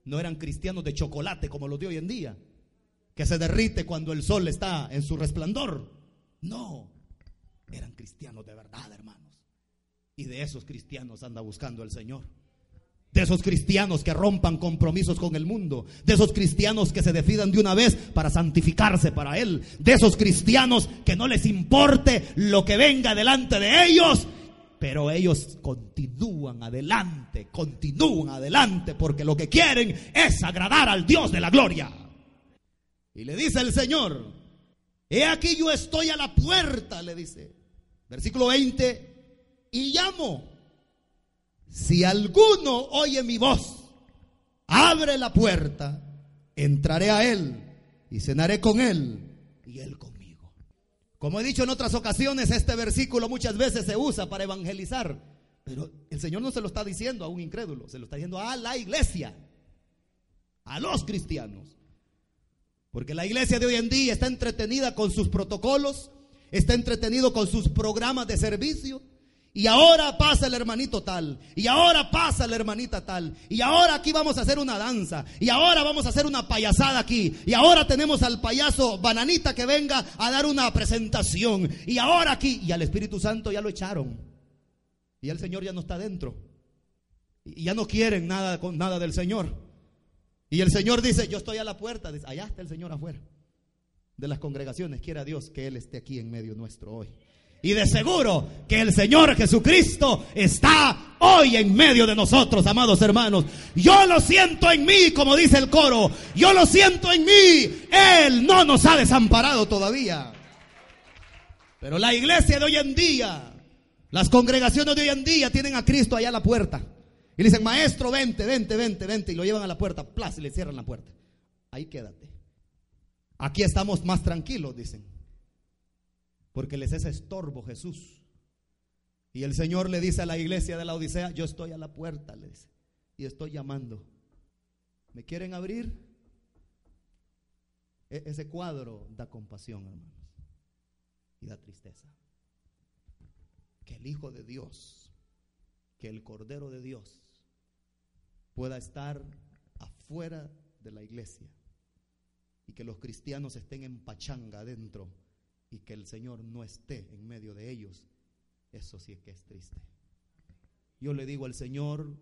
No eran cristianos de chocolate como los de hoy en día, que se derrite cuando el sol está en su resplandor. No, eran cristianos de verdad, hermanos. Y de esos cristianos anda buscando el Señor. De esos cristianos que rompan compromisos con el mundo. De esos cristianos que se decidan de una vez para santificarse para Él. De esos cristianos que no les importe lo que venga delante de ellos. Pero ellos continúan adelante, continúan adelante porque lo que quieren es agradar al Dios de la gloria. Y le dice el Señor, he aquí yo estoy a la puerta, le dice. Versículo 20, y llamo. Si alguno oye mi voz, abre la puerta, entraré a él y cenaré con él y él conmigo. Como he dicho en otras ocasiones, este versículo muchas veces se usa para evangelizar, pero el Señor no se lo está diciendo a un incrédulo, se lo está diciendo a la iglesia, a los cristianos. Porque la iglesia de hoy en día está entretenida con sus protocolos, está entretenido con sus programas de servicio. Y ahora pasa el hermanito tal. Y ahora pasa la hermanita tal. Y ahora aquí vamos a hacer una danza. Y ahora vamos a hacer una payasada aquí. Y ahora tenemos al payaso bananita que venga a dar una presentación. Y ahora aquí. Y al Espíritu Santo ya lo echaron. Y el Señor ya no está dentro. Y ya no quieren nada con nada del Señor. Y el Señor dice, yo estoy a la puerta. Dice, allá está el Señor afuera de las congregaciones. Quiera Dios que Él esté aquí en medio nuestro hoy. Y de seguro que el Señor Jesucristo está hoy en medio de nosotros, amados hermanos. Yo lo siento en mí, como dice el coro. Yo lo siento en mí. Él no nos ha desamparado todavía. Pero la iglesia de hoy en día, las congregaciones de hoy en día tienen a Cristo allá a la puerta. Y le dicen, maestro, vente, vente, vente, vente. Y lo llevan a la puerta, plas, y le cierran la puerta. Ahí quédate. Aquí estamos más tranquilos, dicen. Porque les es estorbo Jesús. Y el Señor le dice a la iglesia de la Odisea, yo estoy a la puerta, le dice, y estoy llamando. ¿Me quieren abrir? E ese cuadro da compasión, hermanos, y da tristeza. Que el Hijo de Dios, que el Cordero de Dios pueda estar afuera de la iglesia y que los cristianos estén en pachanga adentro y que el Señor no esté en medio de ellos, eso sí que es triste. Yo le digo al Señor,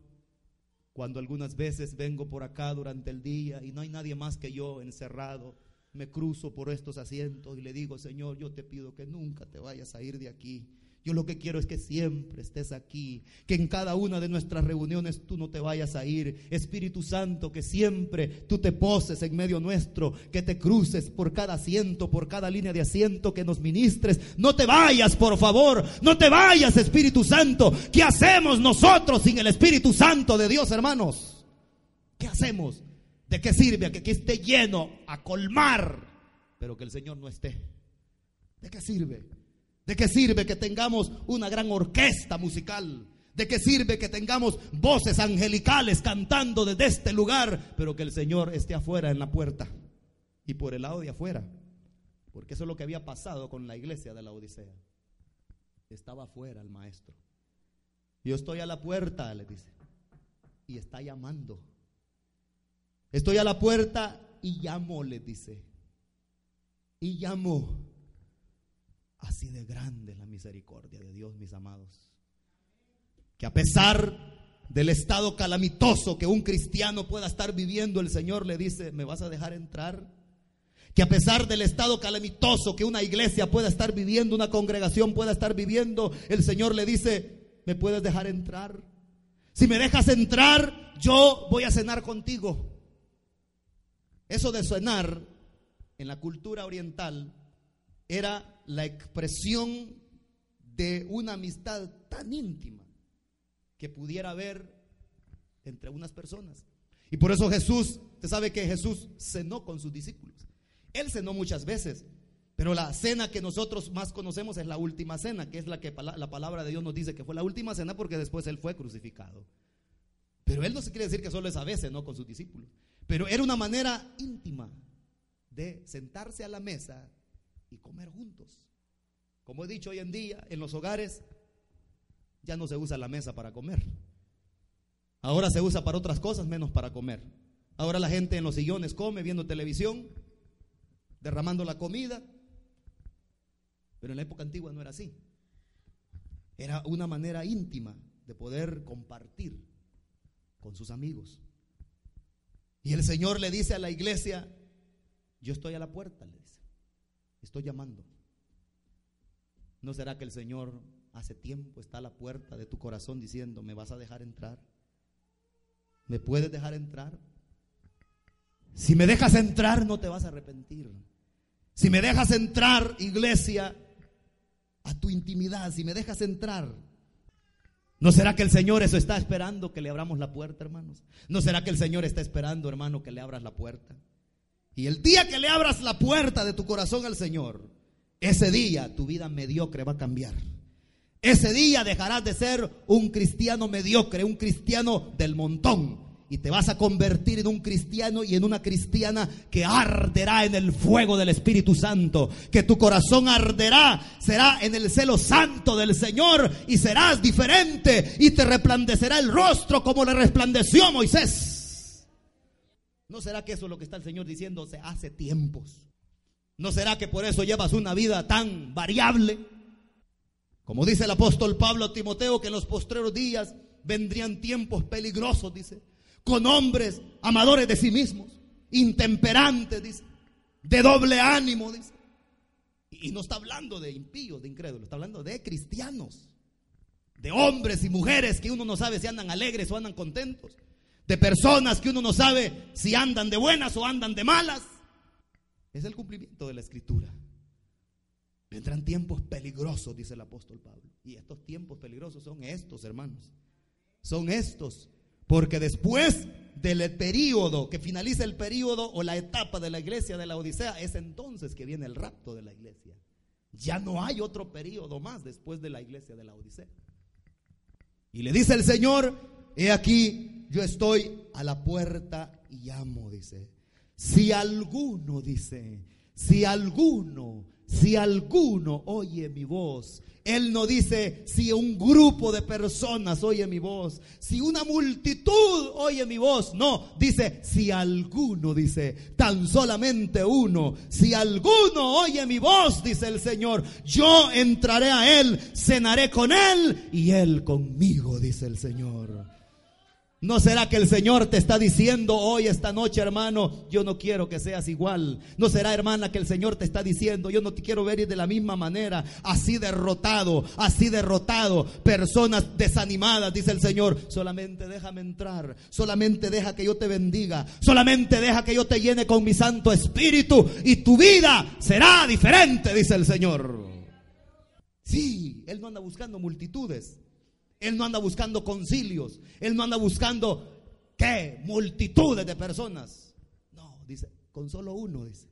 cuando algunas veces vengo por acá durante el día y no hay nadie más que yo encerrado, me cruzo por estos asientos y le digo, Señor, yo te pido que nunca te vayas a ir de aquí yo lo que quiero es que siempre estés aquí, que en cada una de nuestras reuniones tú no te vayas a ir. Espíritu Santo, que siempre tú te poses en medio nuestro, que te cruces por cada asiento, por cada línea de asiento, que nos ministres. No te vayas, por favor, no te vayas, Espíritu Santo. ¿Qué hacemos nosotros sin el Espíritu Santo de Dios, hermanos? ¿Qué hacemos? ¿De qué sirve? que aquí esté lleno, a colmar, pero que el Señor no esté. ¿De qué sirve? ¿De qué sirve que tengamos una gran orquesta musical? ¿De qué sirve que tengamos voces angelicales cantando desde este lugar, pero que el Señor esté afuera en la puerta y por el lado de afuera? Porque eso es lo que había pasado con la iglesia de la Odisea. Estaba afuera el maestro. Yo estoy a la puerta, le dice, y está llamando. Estoy a la puerta y llamo, le dice. Y llamo. Así de grande la misericordia de Dios, mis amados. Que a pesar del estado calamitoso que un cristiano pueda estar viviendo, el Señor le dice, ¿me vas a dejar entrar? Que a pesar del estado calamitoso que una iglesia pueda estar viviendo, una congregación pueda estar viviendo, el Señor le dice, ¿me puedes dejar entrar? Si me dejas entrar, yo voy a cenar contigo. Eso de cenar en la cultura oriental era la expresión de una amistad tan íntima que pudiera haber entre unas personas. Y por eso Jesús, usted sabe que Jesús cenó con sus discípulos. Él cenó muchas veces, pero la cena que nosotros más conocemos es la última cena, que es la que la palabra de Dios nos dice que fue la última cena porque después Él fue crucificado. Pero Él no se quiere decir que solo esa vez cenó con sus discípulos, pero era una manera íntima de sentarse a la mesa y comer juntos. Como he dicho hoy en día, en los hogares Ya no se usa la mesa para comer. Ahora se usa para otras cosas menos para comer. Ahora la gente en los sillones come viendo televisión, derramando la comida. Pero en la época antigua no era así. Era una manera íntima de poder compartir con sus amigos. Y el Señor le dice a la iglesia, yo estoy a la puerta, estoy llamando. ¿No será que el Señor hace tiempo está a la puerta de tu corazón diciendo, ¿me vas a dejar entrar? ¿Me puedes dejar entrar? Si me dejas entrar, no te vas a arrepentir. Si me dejas entrar, iglesia, a tu intimidad, si me dejas entrar, ¿no será que el Señor eso está esperando que le abramos la puerta, hermanos? ¿No será que el Señor está esperando, hermano, que le abras la puerta? Y el día que le abras la puerta de tu corazón al Señor, ese día tu vida mediocre va a cambiar. Ese día dejarás de ser un cristiano mediocre, un cristiano del montón. Y te vas a convertir en un cristiano y en una cristiana que arderá en el fuego del Espíritu Santo. Que tu corazón arderá, será en el celo santo del Señor y serás diferente y te resplandecerá el rostro como le resplandeció Moisés. ¿No será que eso es lo que está el Señor diciendo hace tiempos? ¿No será que por eso llevas una vida tan variable? Como dice el apóstol Pablo a Timoteo, que en los postreros días vendrían tiempos peligrosos, dice, con hombres amadores de sí mismos, intemperantes, dice, de doble ánimo, dice. Y no está hablando de impíos, de incrédulos, está hablando de cristianos, de hombres y mujeres que uno no sabe si andan alegres o andan contentos, de personas que uno no sabe si andan de buenas o andan de malas. Es el cumplimiento de la escritura. Vendrán tiempos peligrosos, dice el apóstol Pablo. Y estos tiempos peligrosos son estos, hermanos. Son estos. Porque después del periodo, que finaliza el periodo o la etapa de la iglesia de la Odisea, es entonces que viene el rapto de la iglesia. Ya no hay otro periodo más después de la iglesia de la Odisea. Y le dice el Señor, he aquí, yo estoy a la puerta y llamo, dice. Si alguno, dice, si alguno si alguno oye mi voz. Él no dice si un grupo de personas oye mi voz, si una multitud oye mi voz. No, dice si alguno, dice, tan solamente uno. Si alguno oye mi voz, dice el Señor, yo entraré a él, cenaré con él y él conmigo, dice el Señor. ¿No será que el Señor te está diciendo hoy, esta noche, hermano, yo no quiero que seas igual? ¿No será, hermana, que el Señor te está diciendo, yo no te quiero ver de la misma manera, así derrotado, así derrotado, personas desanimadas, dice el Señor, solamente déjame entrar, solamente deja que yo te bendiga, solamente deja que yo te llene con mi Santo Espíritu y tu vida será diferente, dice el Señor. Sí, Él no anda buscando multitudes. Él no anda buscando concilios. Él no anda buscando, ¿qué? Multitudes de personas. No, dice, con solo uno, dice.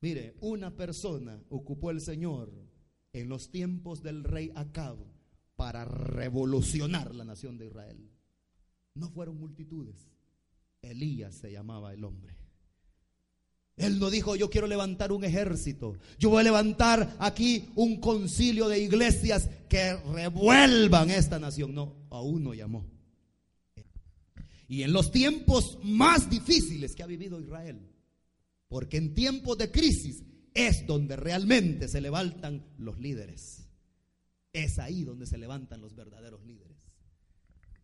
Mire, una persona ocupó el Señor en los tiempos del rey Acab para revolucionar la nación de Israel. No fueron multitudes. Elías se llamaba el hombre. Él no dijo, yo quiero levantar un ejército, yo voy a levantar aquí un concilio de iglesias que revuelvan esta nación. No, aún no llamó. Y en los tiempos más difíciles que ha vivido Israel, porque en tiempos de crisis es donde realmente se levantan los líderes. Es ahí donde se levantan los verdaderos líderes.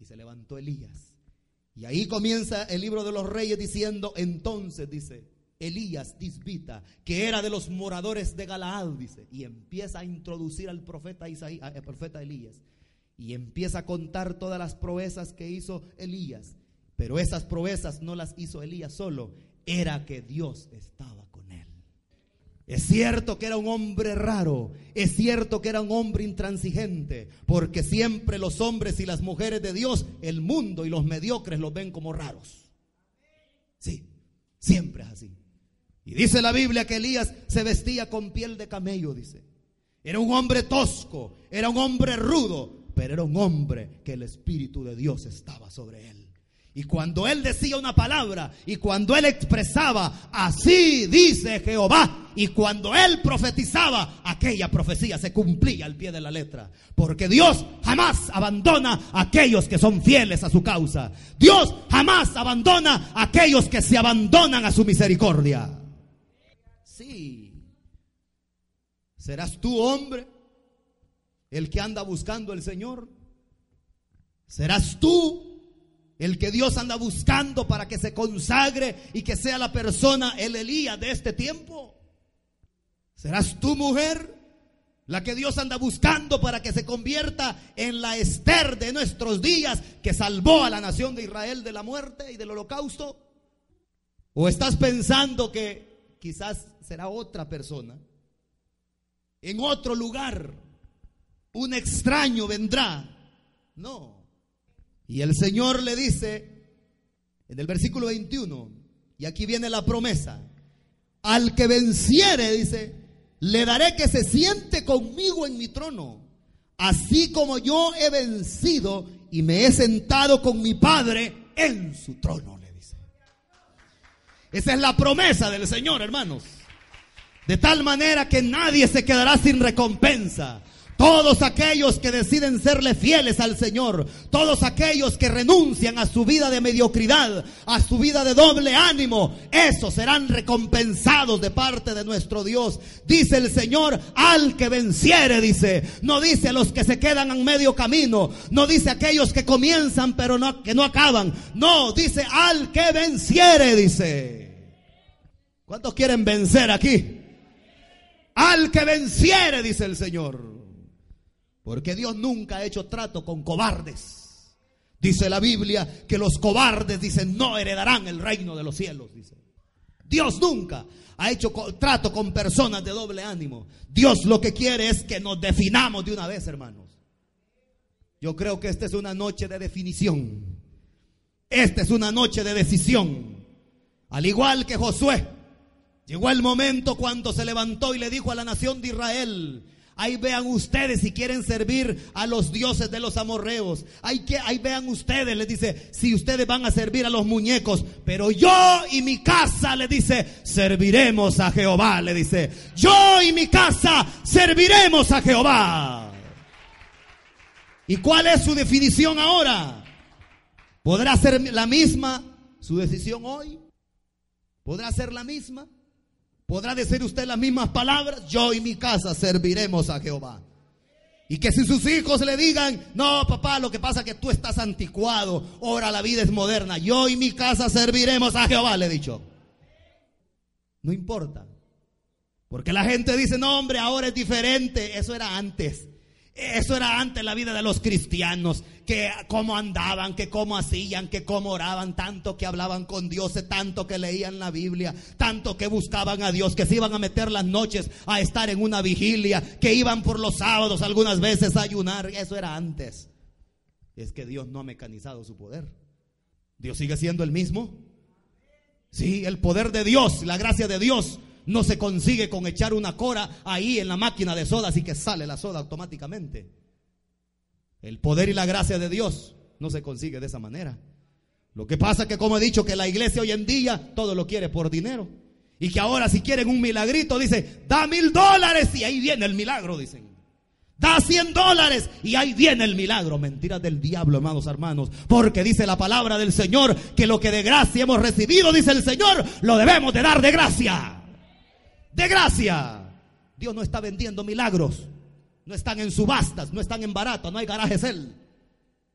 Y se levantó Elías. Y ahí comienza el libro de los reyes diciendo, entonces dice, Elías Disbita, que era de los moradores de Galaad, dice, y empieza a introducir al profeta profeta Elías, y empieza a contar todas las proezas que hizo Elías. Pero esas proezas no las hizo Elías solo, era que Dios estaba con él. Es cierto que era un hombre raro, es cierto que era un hombre intransigente, porque siempre los hombres y las mujeres de Dios, el mundo y los mediocres los ven como raros. Sí, siempre es así. Y dice la Biblia que Elías se vestía con piel de camello, dice. Era un hombre tosco, era un hombre rudo, pero era un hombre que el Espíritu de Dios estaba sobre él. Y cuando él decía una palabra y cuando él expresaba, así dice Jehová, y cuando él profetizaba, aquella profecía se cumplía al pie de la letra. Porque Dios jamás abandona a aquellos que son fieles a su causa. Dios jamás abandona a aquellos que se abandonan a su misericordia. Sí. ¿Serás tú, hombre, el que anda buscando al Señor? ¿Serás tú el que Dios anda buscando para que se consagre y que sea la persona, el Elías de este tiempo. ¿Serás tu mujer la que Dios anda buscando para que se convierta en la Esther de nuestros días que salvó a la nación de Israel de la muerte y del holocausto? ¿O estás pensando que quizás será otra persona? En otro lugar, un extraño vendrá. No. Y el Señor le dice en el versículo 21, y aquí viene la promesa, al que venciere, dice, le daré que se siente conmigo en mi trono, así como yo he vencido y me he sentado con mi Padre en su trono. Esa es la promesa del Señor, hermanos. De tal manera que nadie se quedará sin recompensa. Todos aquellos que deciden serle fieles al Señor, todos aquellos que renuncian a su vida de mediocridad, a su vida de doble ánimo, esos serán recompensados de parte de nuestro Dios. Dice el Señor, al que venciere, dice. No dice a los que se quedan en medio camino, no dice a aquellos que comienzan pero no, que no acaban. No, dice al que venciere, dice. ¿Cuántos quieren vencer aquí? Al que venciere, dice el Señor. Porque Dios nunca ha hecho trato con cobardes. Dice la Biblia que los cobardes, dicen, no heredarán el reino de los cielos. Dios nunca ha hecho trato con personas de doble ánimo. Dios lo que quiere es que nos definamos de una vez, hermanos. Yo creo que esta es una noche de definición. Esta es una noche de decisión. Al igual que Josué, llegó el momento cuando se levantó y le dijo a la nación de Israel, Ahí vean ustedes si quieren servir a los dioses de los amorreos. Ahí, que, ahí vean ustedes, les dice, si ustedes van a servir a los muñecos. Pero yo y mi casa, le dice, serviremos a Jehová, le dice. Yo y mi casa serviremos a Jehová. ¿Y cuál es su definición ahora? ¿Podrá ser la misma su decisión hoy? ¿Podrá ser la misma? Podrá decir usted las mismas palabras, yo y mi casa serviremos a Jehová. Y que si sus hijos le digan, no papá, lo que pasa es que tú estás anticuado, ahora la vida es moderna, yo y mi casa serviremos a Jehová, le he dicho. No importa. Porque la gente dice, no hombre, ahora es diferente, eso era antes. Eso era antes la vida de los cristianos, que cómo andaban, que cómo hacían, que cómo oraban, tanto que hablaban con Dios, tanto que leían la Biblia, tanto que buscaban a Dios, que se iban a meter las noches a estar en una vigilia, que iban por los sábados algunas veces a ayunar. Eso era antes. Es que Dios no ha mecanizado su poder. Dios sigue siendo el mismo. Sí, el poder de Dios, la gracia de Dios no se consigue con echar una cora ahí en la máquina de soda, así que sale la soda automáticamente. El poder y la gracia de Dios no se consigue de esa manera. Lo que pasa es que, como he dicho, que la iglesia hoy en día todo lo quiere por dinero. Y que ahora si quieren un milagrito, dice, da mil dólares y ahí viene el milagro, dicen. Da cien dólares y ahí viene el milagro. Mentiras del diablo, hermanos, hermanos. Porque dice la palabra del Señor que lo que de gracia hemos recibido, dice el Señor, lo debemos de dar de gracia de gracia. Dios no está vendiendo milagros. No están en subastas, no están en barato, no hay garajes él.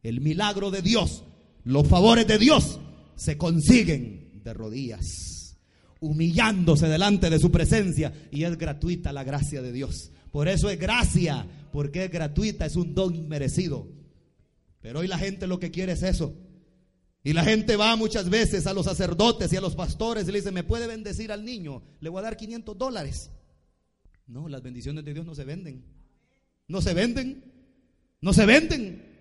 El milagro de Dios, los favores de Dios se consiguen de rodillas, humillándose delante de su presencia y es gratuita la gracia de Dios. Por eso es gracia, porque es gratuita, es un don inmerecido. Pero hoy la gente lo que quiere es eso. Y la gente va muchas veces a los sacerdotes y a los pastores y le dice, ¿me puede bendecir al niño? Le voy a dar 500 dólares. No, las bendiciones de Dios no se venden. No se venden. No se venden.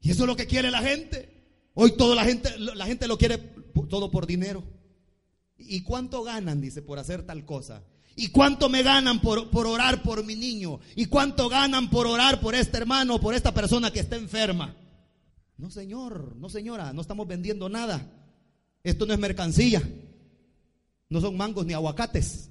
Y eso es lo que quiere la gente. Hoy toda la gente, la gente lo quiere todo por dinero. ¿Y cuánto ganan, dice, por hacer tal cosa? ¿Y cuánto me ganan por, por orar por mi niño? ¿Y cuánto ganan por orar por este hermano, por esta persona que está enferma? No, señor, no, señora, no estamos vendiendo nada. Esto no es mercancía. No son mangos ni aguacates.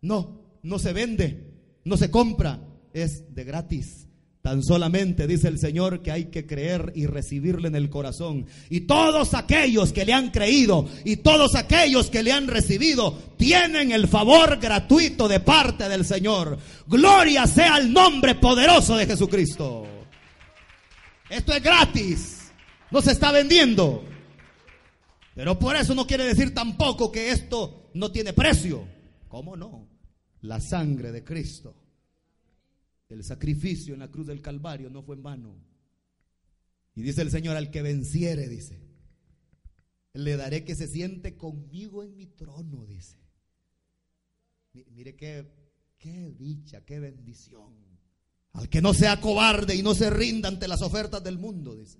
No, no se vende, no se compra, es de gratis. Tan solamente dice el Señor que hay que creer y recibirle en el corazón. Y todos aquellos que le han creído y todos aquellos que le han recibido tienen el favor gratuito de parte del Señor. Gloria sea el nombre poderoso de Jesucristo. Esto es gratis. No se está vendiendo. Pero por eso no quiere decir tampoco que esto no tiene precio. ¿Cómo no? La sangre de Cristo el sacrificio en la cruz del Calvario no fue en vano. Y dice el Señor, al que venciere, dice, le daré que se siente conmigo en mi trono, dice. Mire qué, qué dicha, qué bendición. Al que no sea cobarde y no se rinda ante las ofertas del mundo, dice.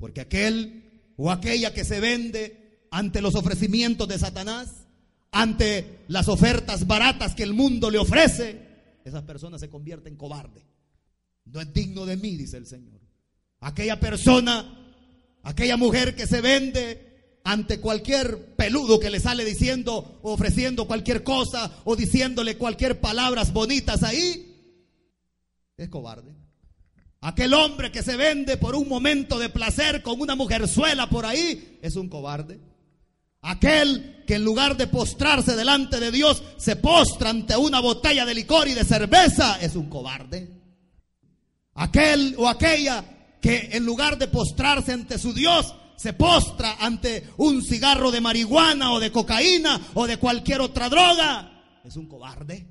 Porque aquel o aquella que se vende ante los ofrecimientos de Satanás, ante las ofertas baratas que el mundo le ofrece, esas personas se convierten en cobarde. No es digno de mí, dice el Señor. Aquella persona, aquella mujer que se vende ante cualquier peludo que le sale diciendo, ofreciendo cualquier cosa o diciéndole cualquier palabras bonitas ahí, es cobarde. Aquel hombre que se vende por un momento de placer con una mujerzuela por ahí, es un cobarde. Aquel que en lugar de postrarse delante de Dios se postra ante una botella de licor y de cerveza es un cobarde. Aquel o aquella que en lugar de postrarse ante su Dios se postra ante un cigarro de marihuana o de cocaína o de cualquier otra droga es un cobarde.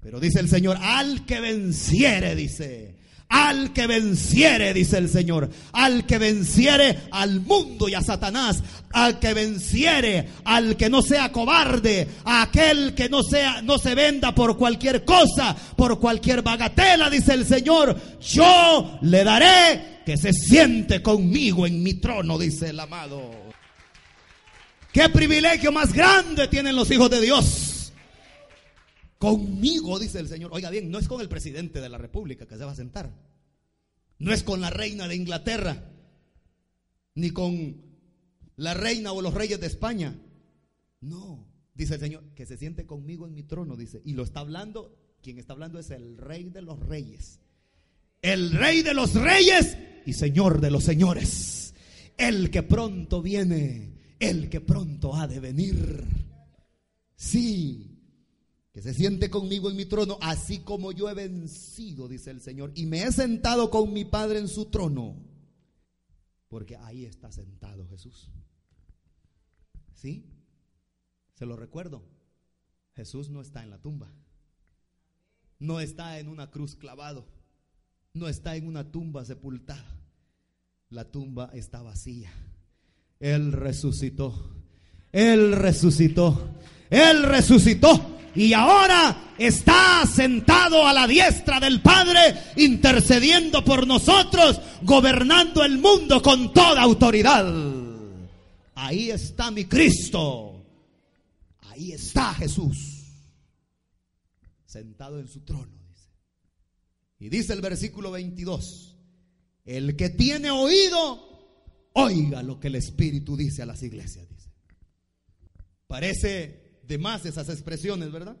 Pero dice el Señor, al que venciere, dice, al que venciere, dice el Señor, al que venciere al mundo y a Satanás, al que venciere, al que no sea cobarde, a aquel que no sea no se venda por cualquier cosa, por cualquier bagatela, dice el Señor, yo le daré que se siente conmigo en mi trono, dice el amado. Qué privilegio más grande tienen los hijos de Dios Conmigo, dice el Señor. Oiga bien, no es con el presidente de la República que se va a sentar. No es con la reina de Inglaterra. Ni con la reina o los reyes de España. No, dice el Señor, que se siente conmigo en mi trono, dice. Y lo está hablando, quien está hablando es el rey de los reyes. El rey de los reyes y señor de los señores. El que pronto viene, el que pronto ha de venir. Sí, que se siente conmigo en mi trono, así como yo he vencido, dice el Señor, y me he sentado con mi Padre en su trono, porque ahí está sentado Jesús. ¿Sí? Se lo recuerdo, Jesús no está en la tumba, no está en una cruz clavado, no está en una tumba sepultada, la tumba está vacía. Él resucitó, Él resucitó, Él resucitó y ahora está sentado a la diestra del Padre, intercediendo por nosotros, gobernando el mundo con toda autoridad. Ahí está mi Cristo. Ahí está Jesús. Sentado en su trono, dice. Y dice el versículo 22, el que tiene oído, oiga lo que el Espíritu dice a las iglesias, dice. Parece de más esas expresiones, ¿verdad?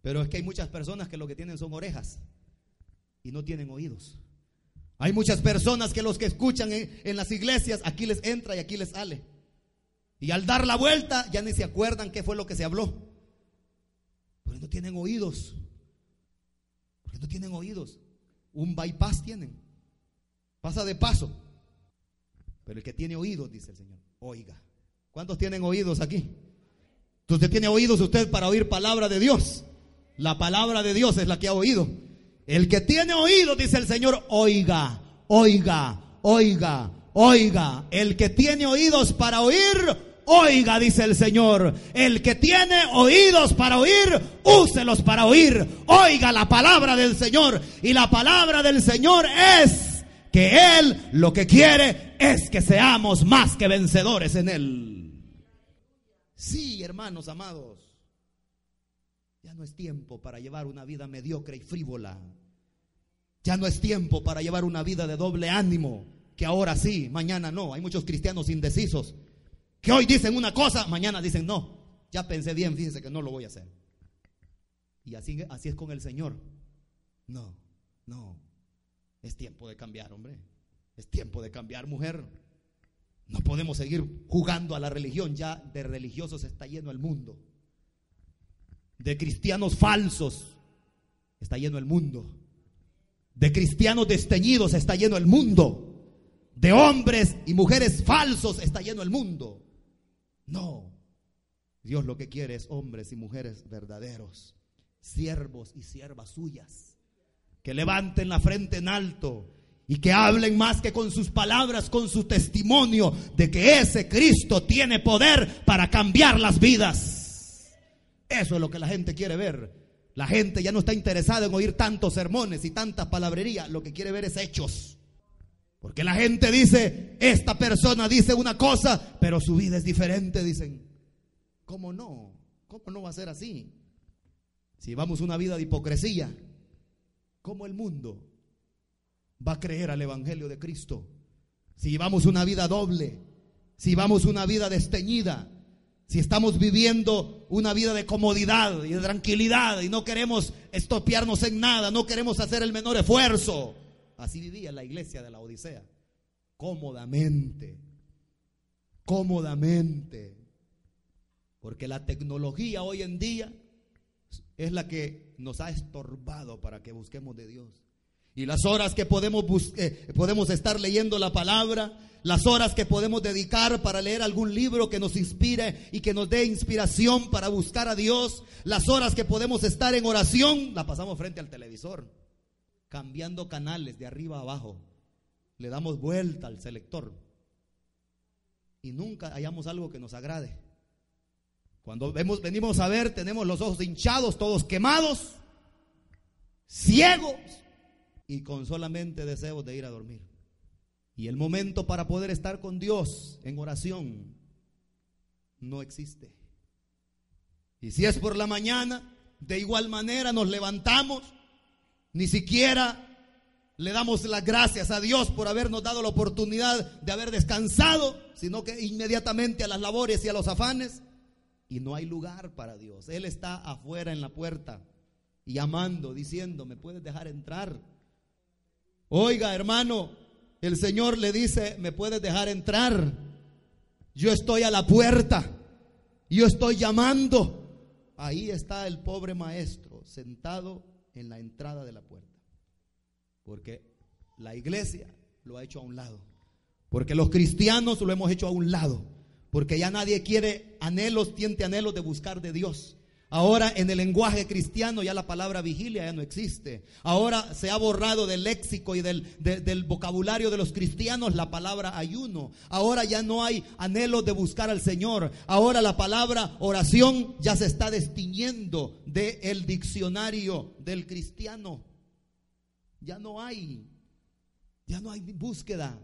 Pero es que hay muchas personas que lo que tienen son orejas y no tienen oídos. Hay muchas personas que los que escuchan en, las iglesias, aquí les entra y aquí les sale. Y al dar la vuelta ya ni se acuerdan qué fue lo que se habló. Porque no tienen oídos. Porque no tienen oídos. Un bypass tienen. Pasa de paso. Pero el que tiene oídos, dice el Señor, oiga. ¿Cuántos tienen oídos aquí? Usted tiene oídos usted para oír palabra de Dios. La palabra de Dios es la que ha oído. El que tiene oídos, dice el Señor, oiga, oiga, oiga, oiga. El que tiene oídos para oír, oiga, dice el Señor. El que tiene oídos para oír, úselos para oír. Oiga la palabra del Señor. Y la palabra del Señor es que Él lo que quiere es que seamos más que vencedores en Él. Sí, hermanos amados, ya no es tiempo para llevar una vida mediocre y frívola. Ya no es tiempo para llevar una vida de doble ánimo, que ahora sí, mañana no. Hay muchos cristianos indecisos que hoy dicen una cosa, mañana dicen no. Ya pensé bien, fíjese que no lo voy a hacer. Y así, así es con el Señor. No, no. Es tiempo de cambiar, hombre. Es tiempo de cambiar, mujer. No podemos seguir jugando a la religión. Ya de religiosos está lleno el mundo. De cristianos falsos está lleno el mundo. De cristianos desteñidos está lleno el mundo. De hombres y mujeres falsos está lleno el mundo. No. Dios lo que quiere es hombres y mujeres verdaderos, siervos y siervas suyas, que levanten la frente en alto y que hablen más que con sus palabras, con su testimonio de que ese Cristo tiene poder para cambiar las vidas. Eso es lo que la gente quiere ver. La gente ya no está interesada en oír tantos sermones y tanta palabrería, lo que quiere ver es hechos. Porque la gente dice, esta persona dice una cosa, pero su vida es diferente, dicen. ¿Cómo no? ¿Cómo no va a ser así? Si vamos una vida de hipocresía, ¿cómo el mundo va a creer al Evangelio de Cristo. Si llevamos una vida doble, si llevamos una vida desteñida, si estamos viviendo una vida de comodidad y de tranquilidad y no queremos estopiarnos en nada, no queremos hacer el menor esfuerzo. Así vivía la iglesia de la Odisea, cómodamente, cómodamente. Porque la tecnología hoy en día es la que nos ha estorbado para que busquemos de Dios. Y las horas que podemos, eh, podemos estar leyendo la palabra, las horas que podemos dedicar para leer algún libro que nos inspire y que nos dé inspiración para buscar a Dios, las horas que podemos estar en oración, la pasamos frente al televisor, cambiando canales de arriba a abajo. Le damos vuelta al selector y nunca hallamos algo que nos agrade. Cuando vemos, venimos a ver, tenemos los ojos hinchados, todos quemados, ciegos y con solamente deseos de ir a dormir. Y el momento para poder estar con Dios en oración no existe. Y si es por la mañana, de igual manera nos levantamos, ni siquiera le damos las gracias a Dios por habernos dado la oportunidad de haber descansado, sino que inmediatamente a las labores y a los afanes, y no hay lugar para Dios. Él está afuera en la puerta, llamando, diciendo, ¿me puedes dejar entrar? Oiga, hermano, el Señor le dice, me puedes dejar entrar. Yo estoy a la puerta. Yo estoy llamando. Ahí está el pobre maestro sentado en la entrada de la puerta. Porque la iglesia lo ha hecho a un lado. Porque los cristianos lo hemos hecho a un lado. Porque ya nadie quiere anhelos, tiene anhelos de buscar de Dios. Ahora en el lenguaje cristiano ya la palabra vigilia ya no existe. Ahora se ha borrado del léxico y del, del, vocabulario de los cristianos la palabra ayuno. Ahora ya no hay anhelo de buscar al Señor. Ahora la palabra oración ya se está destiñendo del diccionario del cristiano. Ya no hay, ya no hay búsqueda.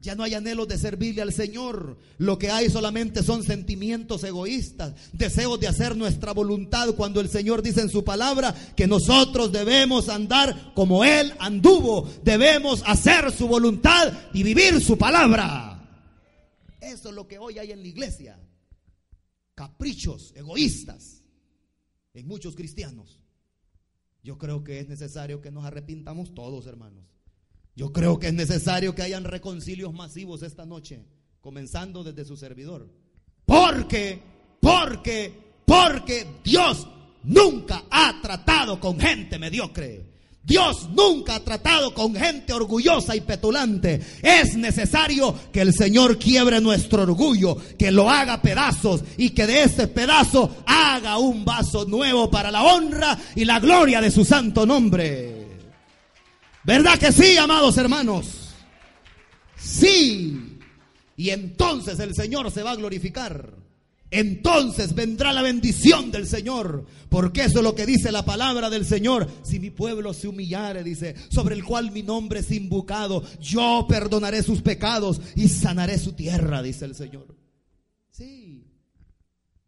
Ya no hay anhelo de servirle al Señor. Lo que hay solamente son sentimientos egoístas, deseos de hacer nuestra voluntad cuando el Señor dice en su palabra que nosotros debemos andar como Él anduvo. Debemos hacer su voluntad y vivir su palabra. Eso es lo que hoy hay en la iglesia. Caprichos egoístas en muchos cristianos. Yo creo que es necesario que nos arrepintamos todos, hermanos. Yo creo que es necesario que hayan reconcilios masivos esta noche, comenzando desde su servidor. Porque, porque, porque Dios nunca ha tratado con gente mediocre. Dios nunca ha tratado con gente orgullosa y petulante. Es necesario que el Señor quiebre nuestro orgullo, que lo haga pedazos y que de ese pedazo haga un vaso nuevo para la honra y la gloria de su santo nombre. ¿Verdad que sí, amados hermanos? Sí. Y entonces el Señor se va a glorificar. Entonces vendrá la bendición del Señor. Porque eso es lo que dice la palabra del Señor. Si mi pueblo se humillare, dice, sobre el cual mi nombre es invocado, yo perdonaré sus pecados y sanaré su tierra, dice el Señor. Sí.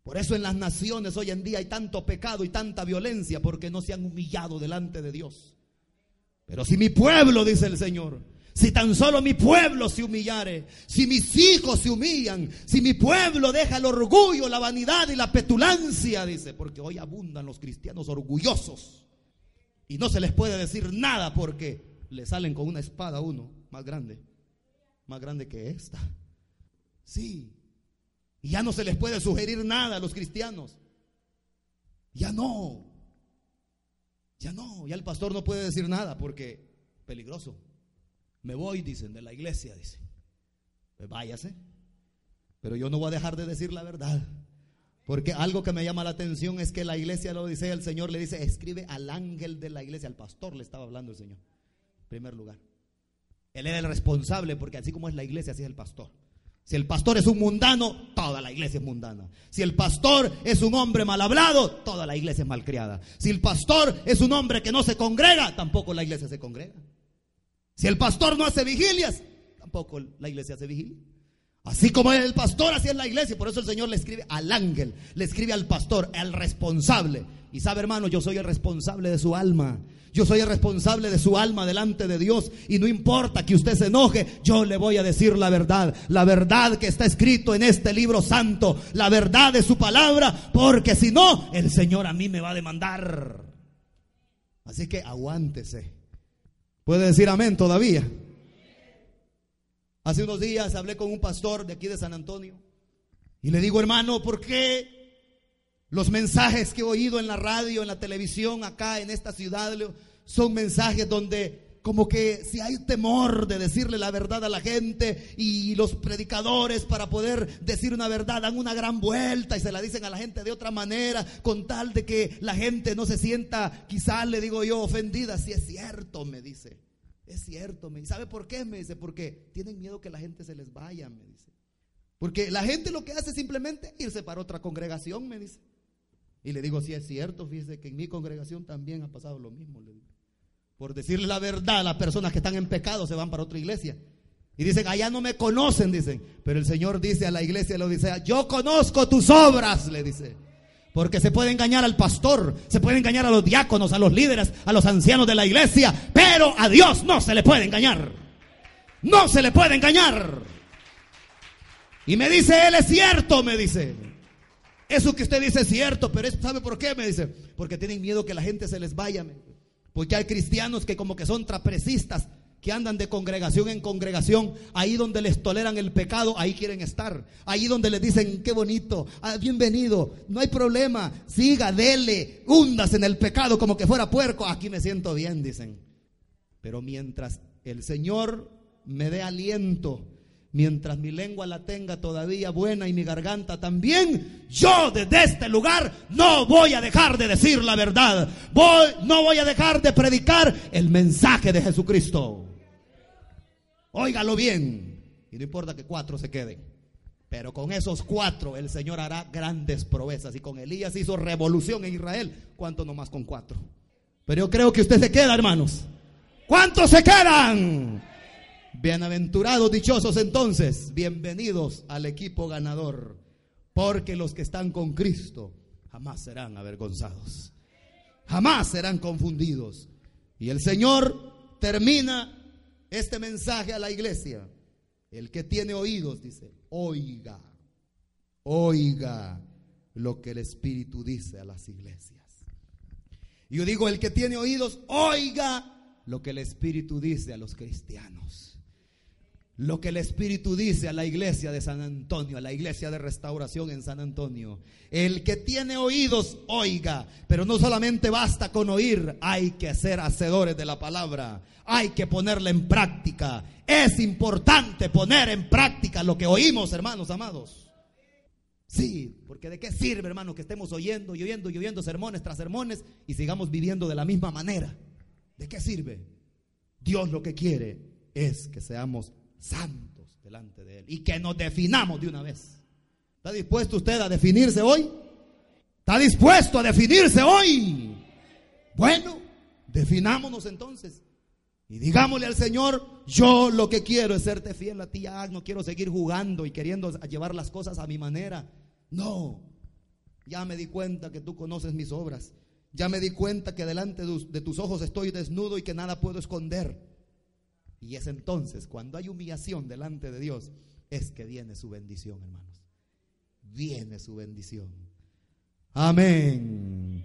Por eso en las naciones hoy en día hay tanto pecado y tanta violencia porque no se han humillado delante de Dios. Pero si mi pueblo, dice el Señor, si tan solo mi pueblo se humillare, si mis hijos se humillan, si mi pueblo deja el orgullo, la vanidad y la petulancia, dice, porque hoy abundan los cristianos orgullosos y no se les puede decir nada porque le salen con una espada a uno más grande, más grande que esta. Sí, y ya no se les puede sugerir nada a los cristianos. Ya no, ya no, ya el pastor no puede decir nada porque peligroso. Me voy, dicen, de la iglesia, dicen. Pues váyase. Pero yo no voy a dejar de decir la verdad. Porque algo que me llama la atención es que la iglesia lo dice, el Señor le dice, escribe al ángel de la iglesia, al pastor le estaba hablando el Señor. En primer lugar. Él era el responsable porque así como es la iglesia, así es el pastor. Si el pastor es un mundano, toda la iglesia es mundana. Si el pastor es un hombre mal hablado, toda la iglesia es malcriada. Si el pastor es un hombre que no se congrega, tampoco la iglesia se congrega. Si el pastor no hace vigilias, tampoco la iglesia hace vigilia. Así como el pastor, así es la iglesia. Por eso el Señor le escribe al ángel, le escribe al pastor, al responsable. Y sabe, hermano, yo soy el responsable de su alma. Yo soy el responsable de su alma delante de Dios. Y no importa que usted se enoje, yo le voy a decir la verdad. La verdad que está escrito en este libro santo. La verdad de su palabra. Porque si no, el Señor a mí me va a demandar. Así que aguántese. ¿Puede decir amén todavía? Hace unos días hablé con un pastor de aquí de San Antonio y le digo, hermano, ¿por qué los mensajes que he oído en la radio, en la televisión, acá en esta ciudad, son mensajes donde como que si hay temor de decirle la verdad a la gente y los predicadores para poder decir una verdad dan una gran vuelta y se la dicen a la gente de otra manera con tal de que la gente no se sienta quizás le digo yo ofendida, si es cierto, me dice. Es cierto, me dice. ¿Sabe por qué? Me dice, porque tienen miedo que la gente se les vaya, me dice. Porque la gente lo que hace es simplemente irse para otra congregación, me dice. Y le digo, si es cierto, fíjese que en mi congregación también ha pasado lo mismo, le digo. Por decirle la verdad, las personas que están en pecado se van para otra iglesia. Y dicen, allá no me conocen, dicen. Pero el Señor dice a la iglesia, lo dice, yo conozco tus obras, le dice. Porque se puede engañar al pastor, se puede engañar a los diáconos, a los líderes, a los ancianos de la iglesia, pero a Dios no se le puede engañar. No se le puede engañar. Y me dice, Él es cierto, me dice. Eso que usted dice es cierto, pero ¿sabe por qué? Me dice, porque tienen miedo que la gente se les vaya. Porque hay cristianos que como que son trapecistas, que andan de congregación en congregación, ahí donde les toleran el pecado, ahí quieren estar. Ahí donde les dicen, qué bonito, ah, bienvenido, no hay problema, siga, dele, hundas en el pecado como que fuera puerco, aquí me siento bien, dicen. Pero mientras el Señor me dé aliento, mientras mi lengua la tenga todavía buena y mi garganta también, yo desde este lugar no voy a dejar de decir la verdad. Voy, no voy a dejar de predicar el mensaje de Jesucristo. Óigalo bien. Y no importa que cuatro se queden. Pero con esos cuatro el Señor hará grandes proezas. Y con Elías hizo revolución en Israel. ¿Cuánto nomás con cuatro? Pero yo creo que usted se queda, hermanos. ¿Cuántos se quedan? Bienaventurados, dichosos entonces, bienvenidos al equipo ganador, porque los que están con Cristo jamás serán avergonzados, jamás serán confundidos. Y el Señor termina este mensaje a la iglesia. El que tiene oídos, dice, oiga, oiga lo que el Espíritu dice a las iglesias. Yo digo, el que tiene oídos, oiga lo que el Espíritu dice a los cristianos lo que el Espíritu dice a la iglesia de San Antonio, a la iglesia de restauración en San Antonio. El que tiene oídos, oiga, pero no solamente basta con oír, hay que ser hacedores de la palabra, hay que ponerla en práctica. Es importante poner en práctica lo que oímos, hermanos amados. Sí, porque de qué sirve, hermano, que estemos oyendo y oyendo y oyendo sermones tras sermones y sigamos viviendo de la misma manera. ¿De qué sirve? Dios lo que quiere es que seamos santos delante de Él y que nos definamos de una vez. ¿Está dispuesto usted a definirse hoy? ¿Está dispuesto a definirse hoy? Bueno, definámonos entonces. Y digámosle al Señor, yo lo que quiero es serte fiel a ti, ah, no quiero seguir jugando y queriendo llevar las cosas a mi manera. No, ya me di cuenta que tú conoces mis obras. Ya me di cuenta que delante de tus ojos estoy desnudo y que nada puedo esconder. Y es entonces, cuando hay humillación delante de Dios, es que viene su bendición, hermanos. Viene su bendición. Amén.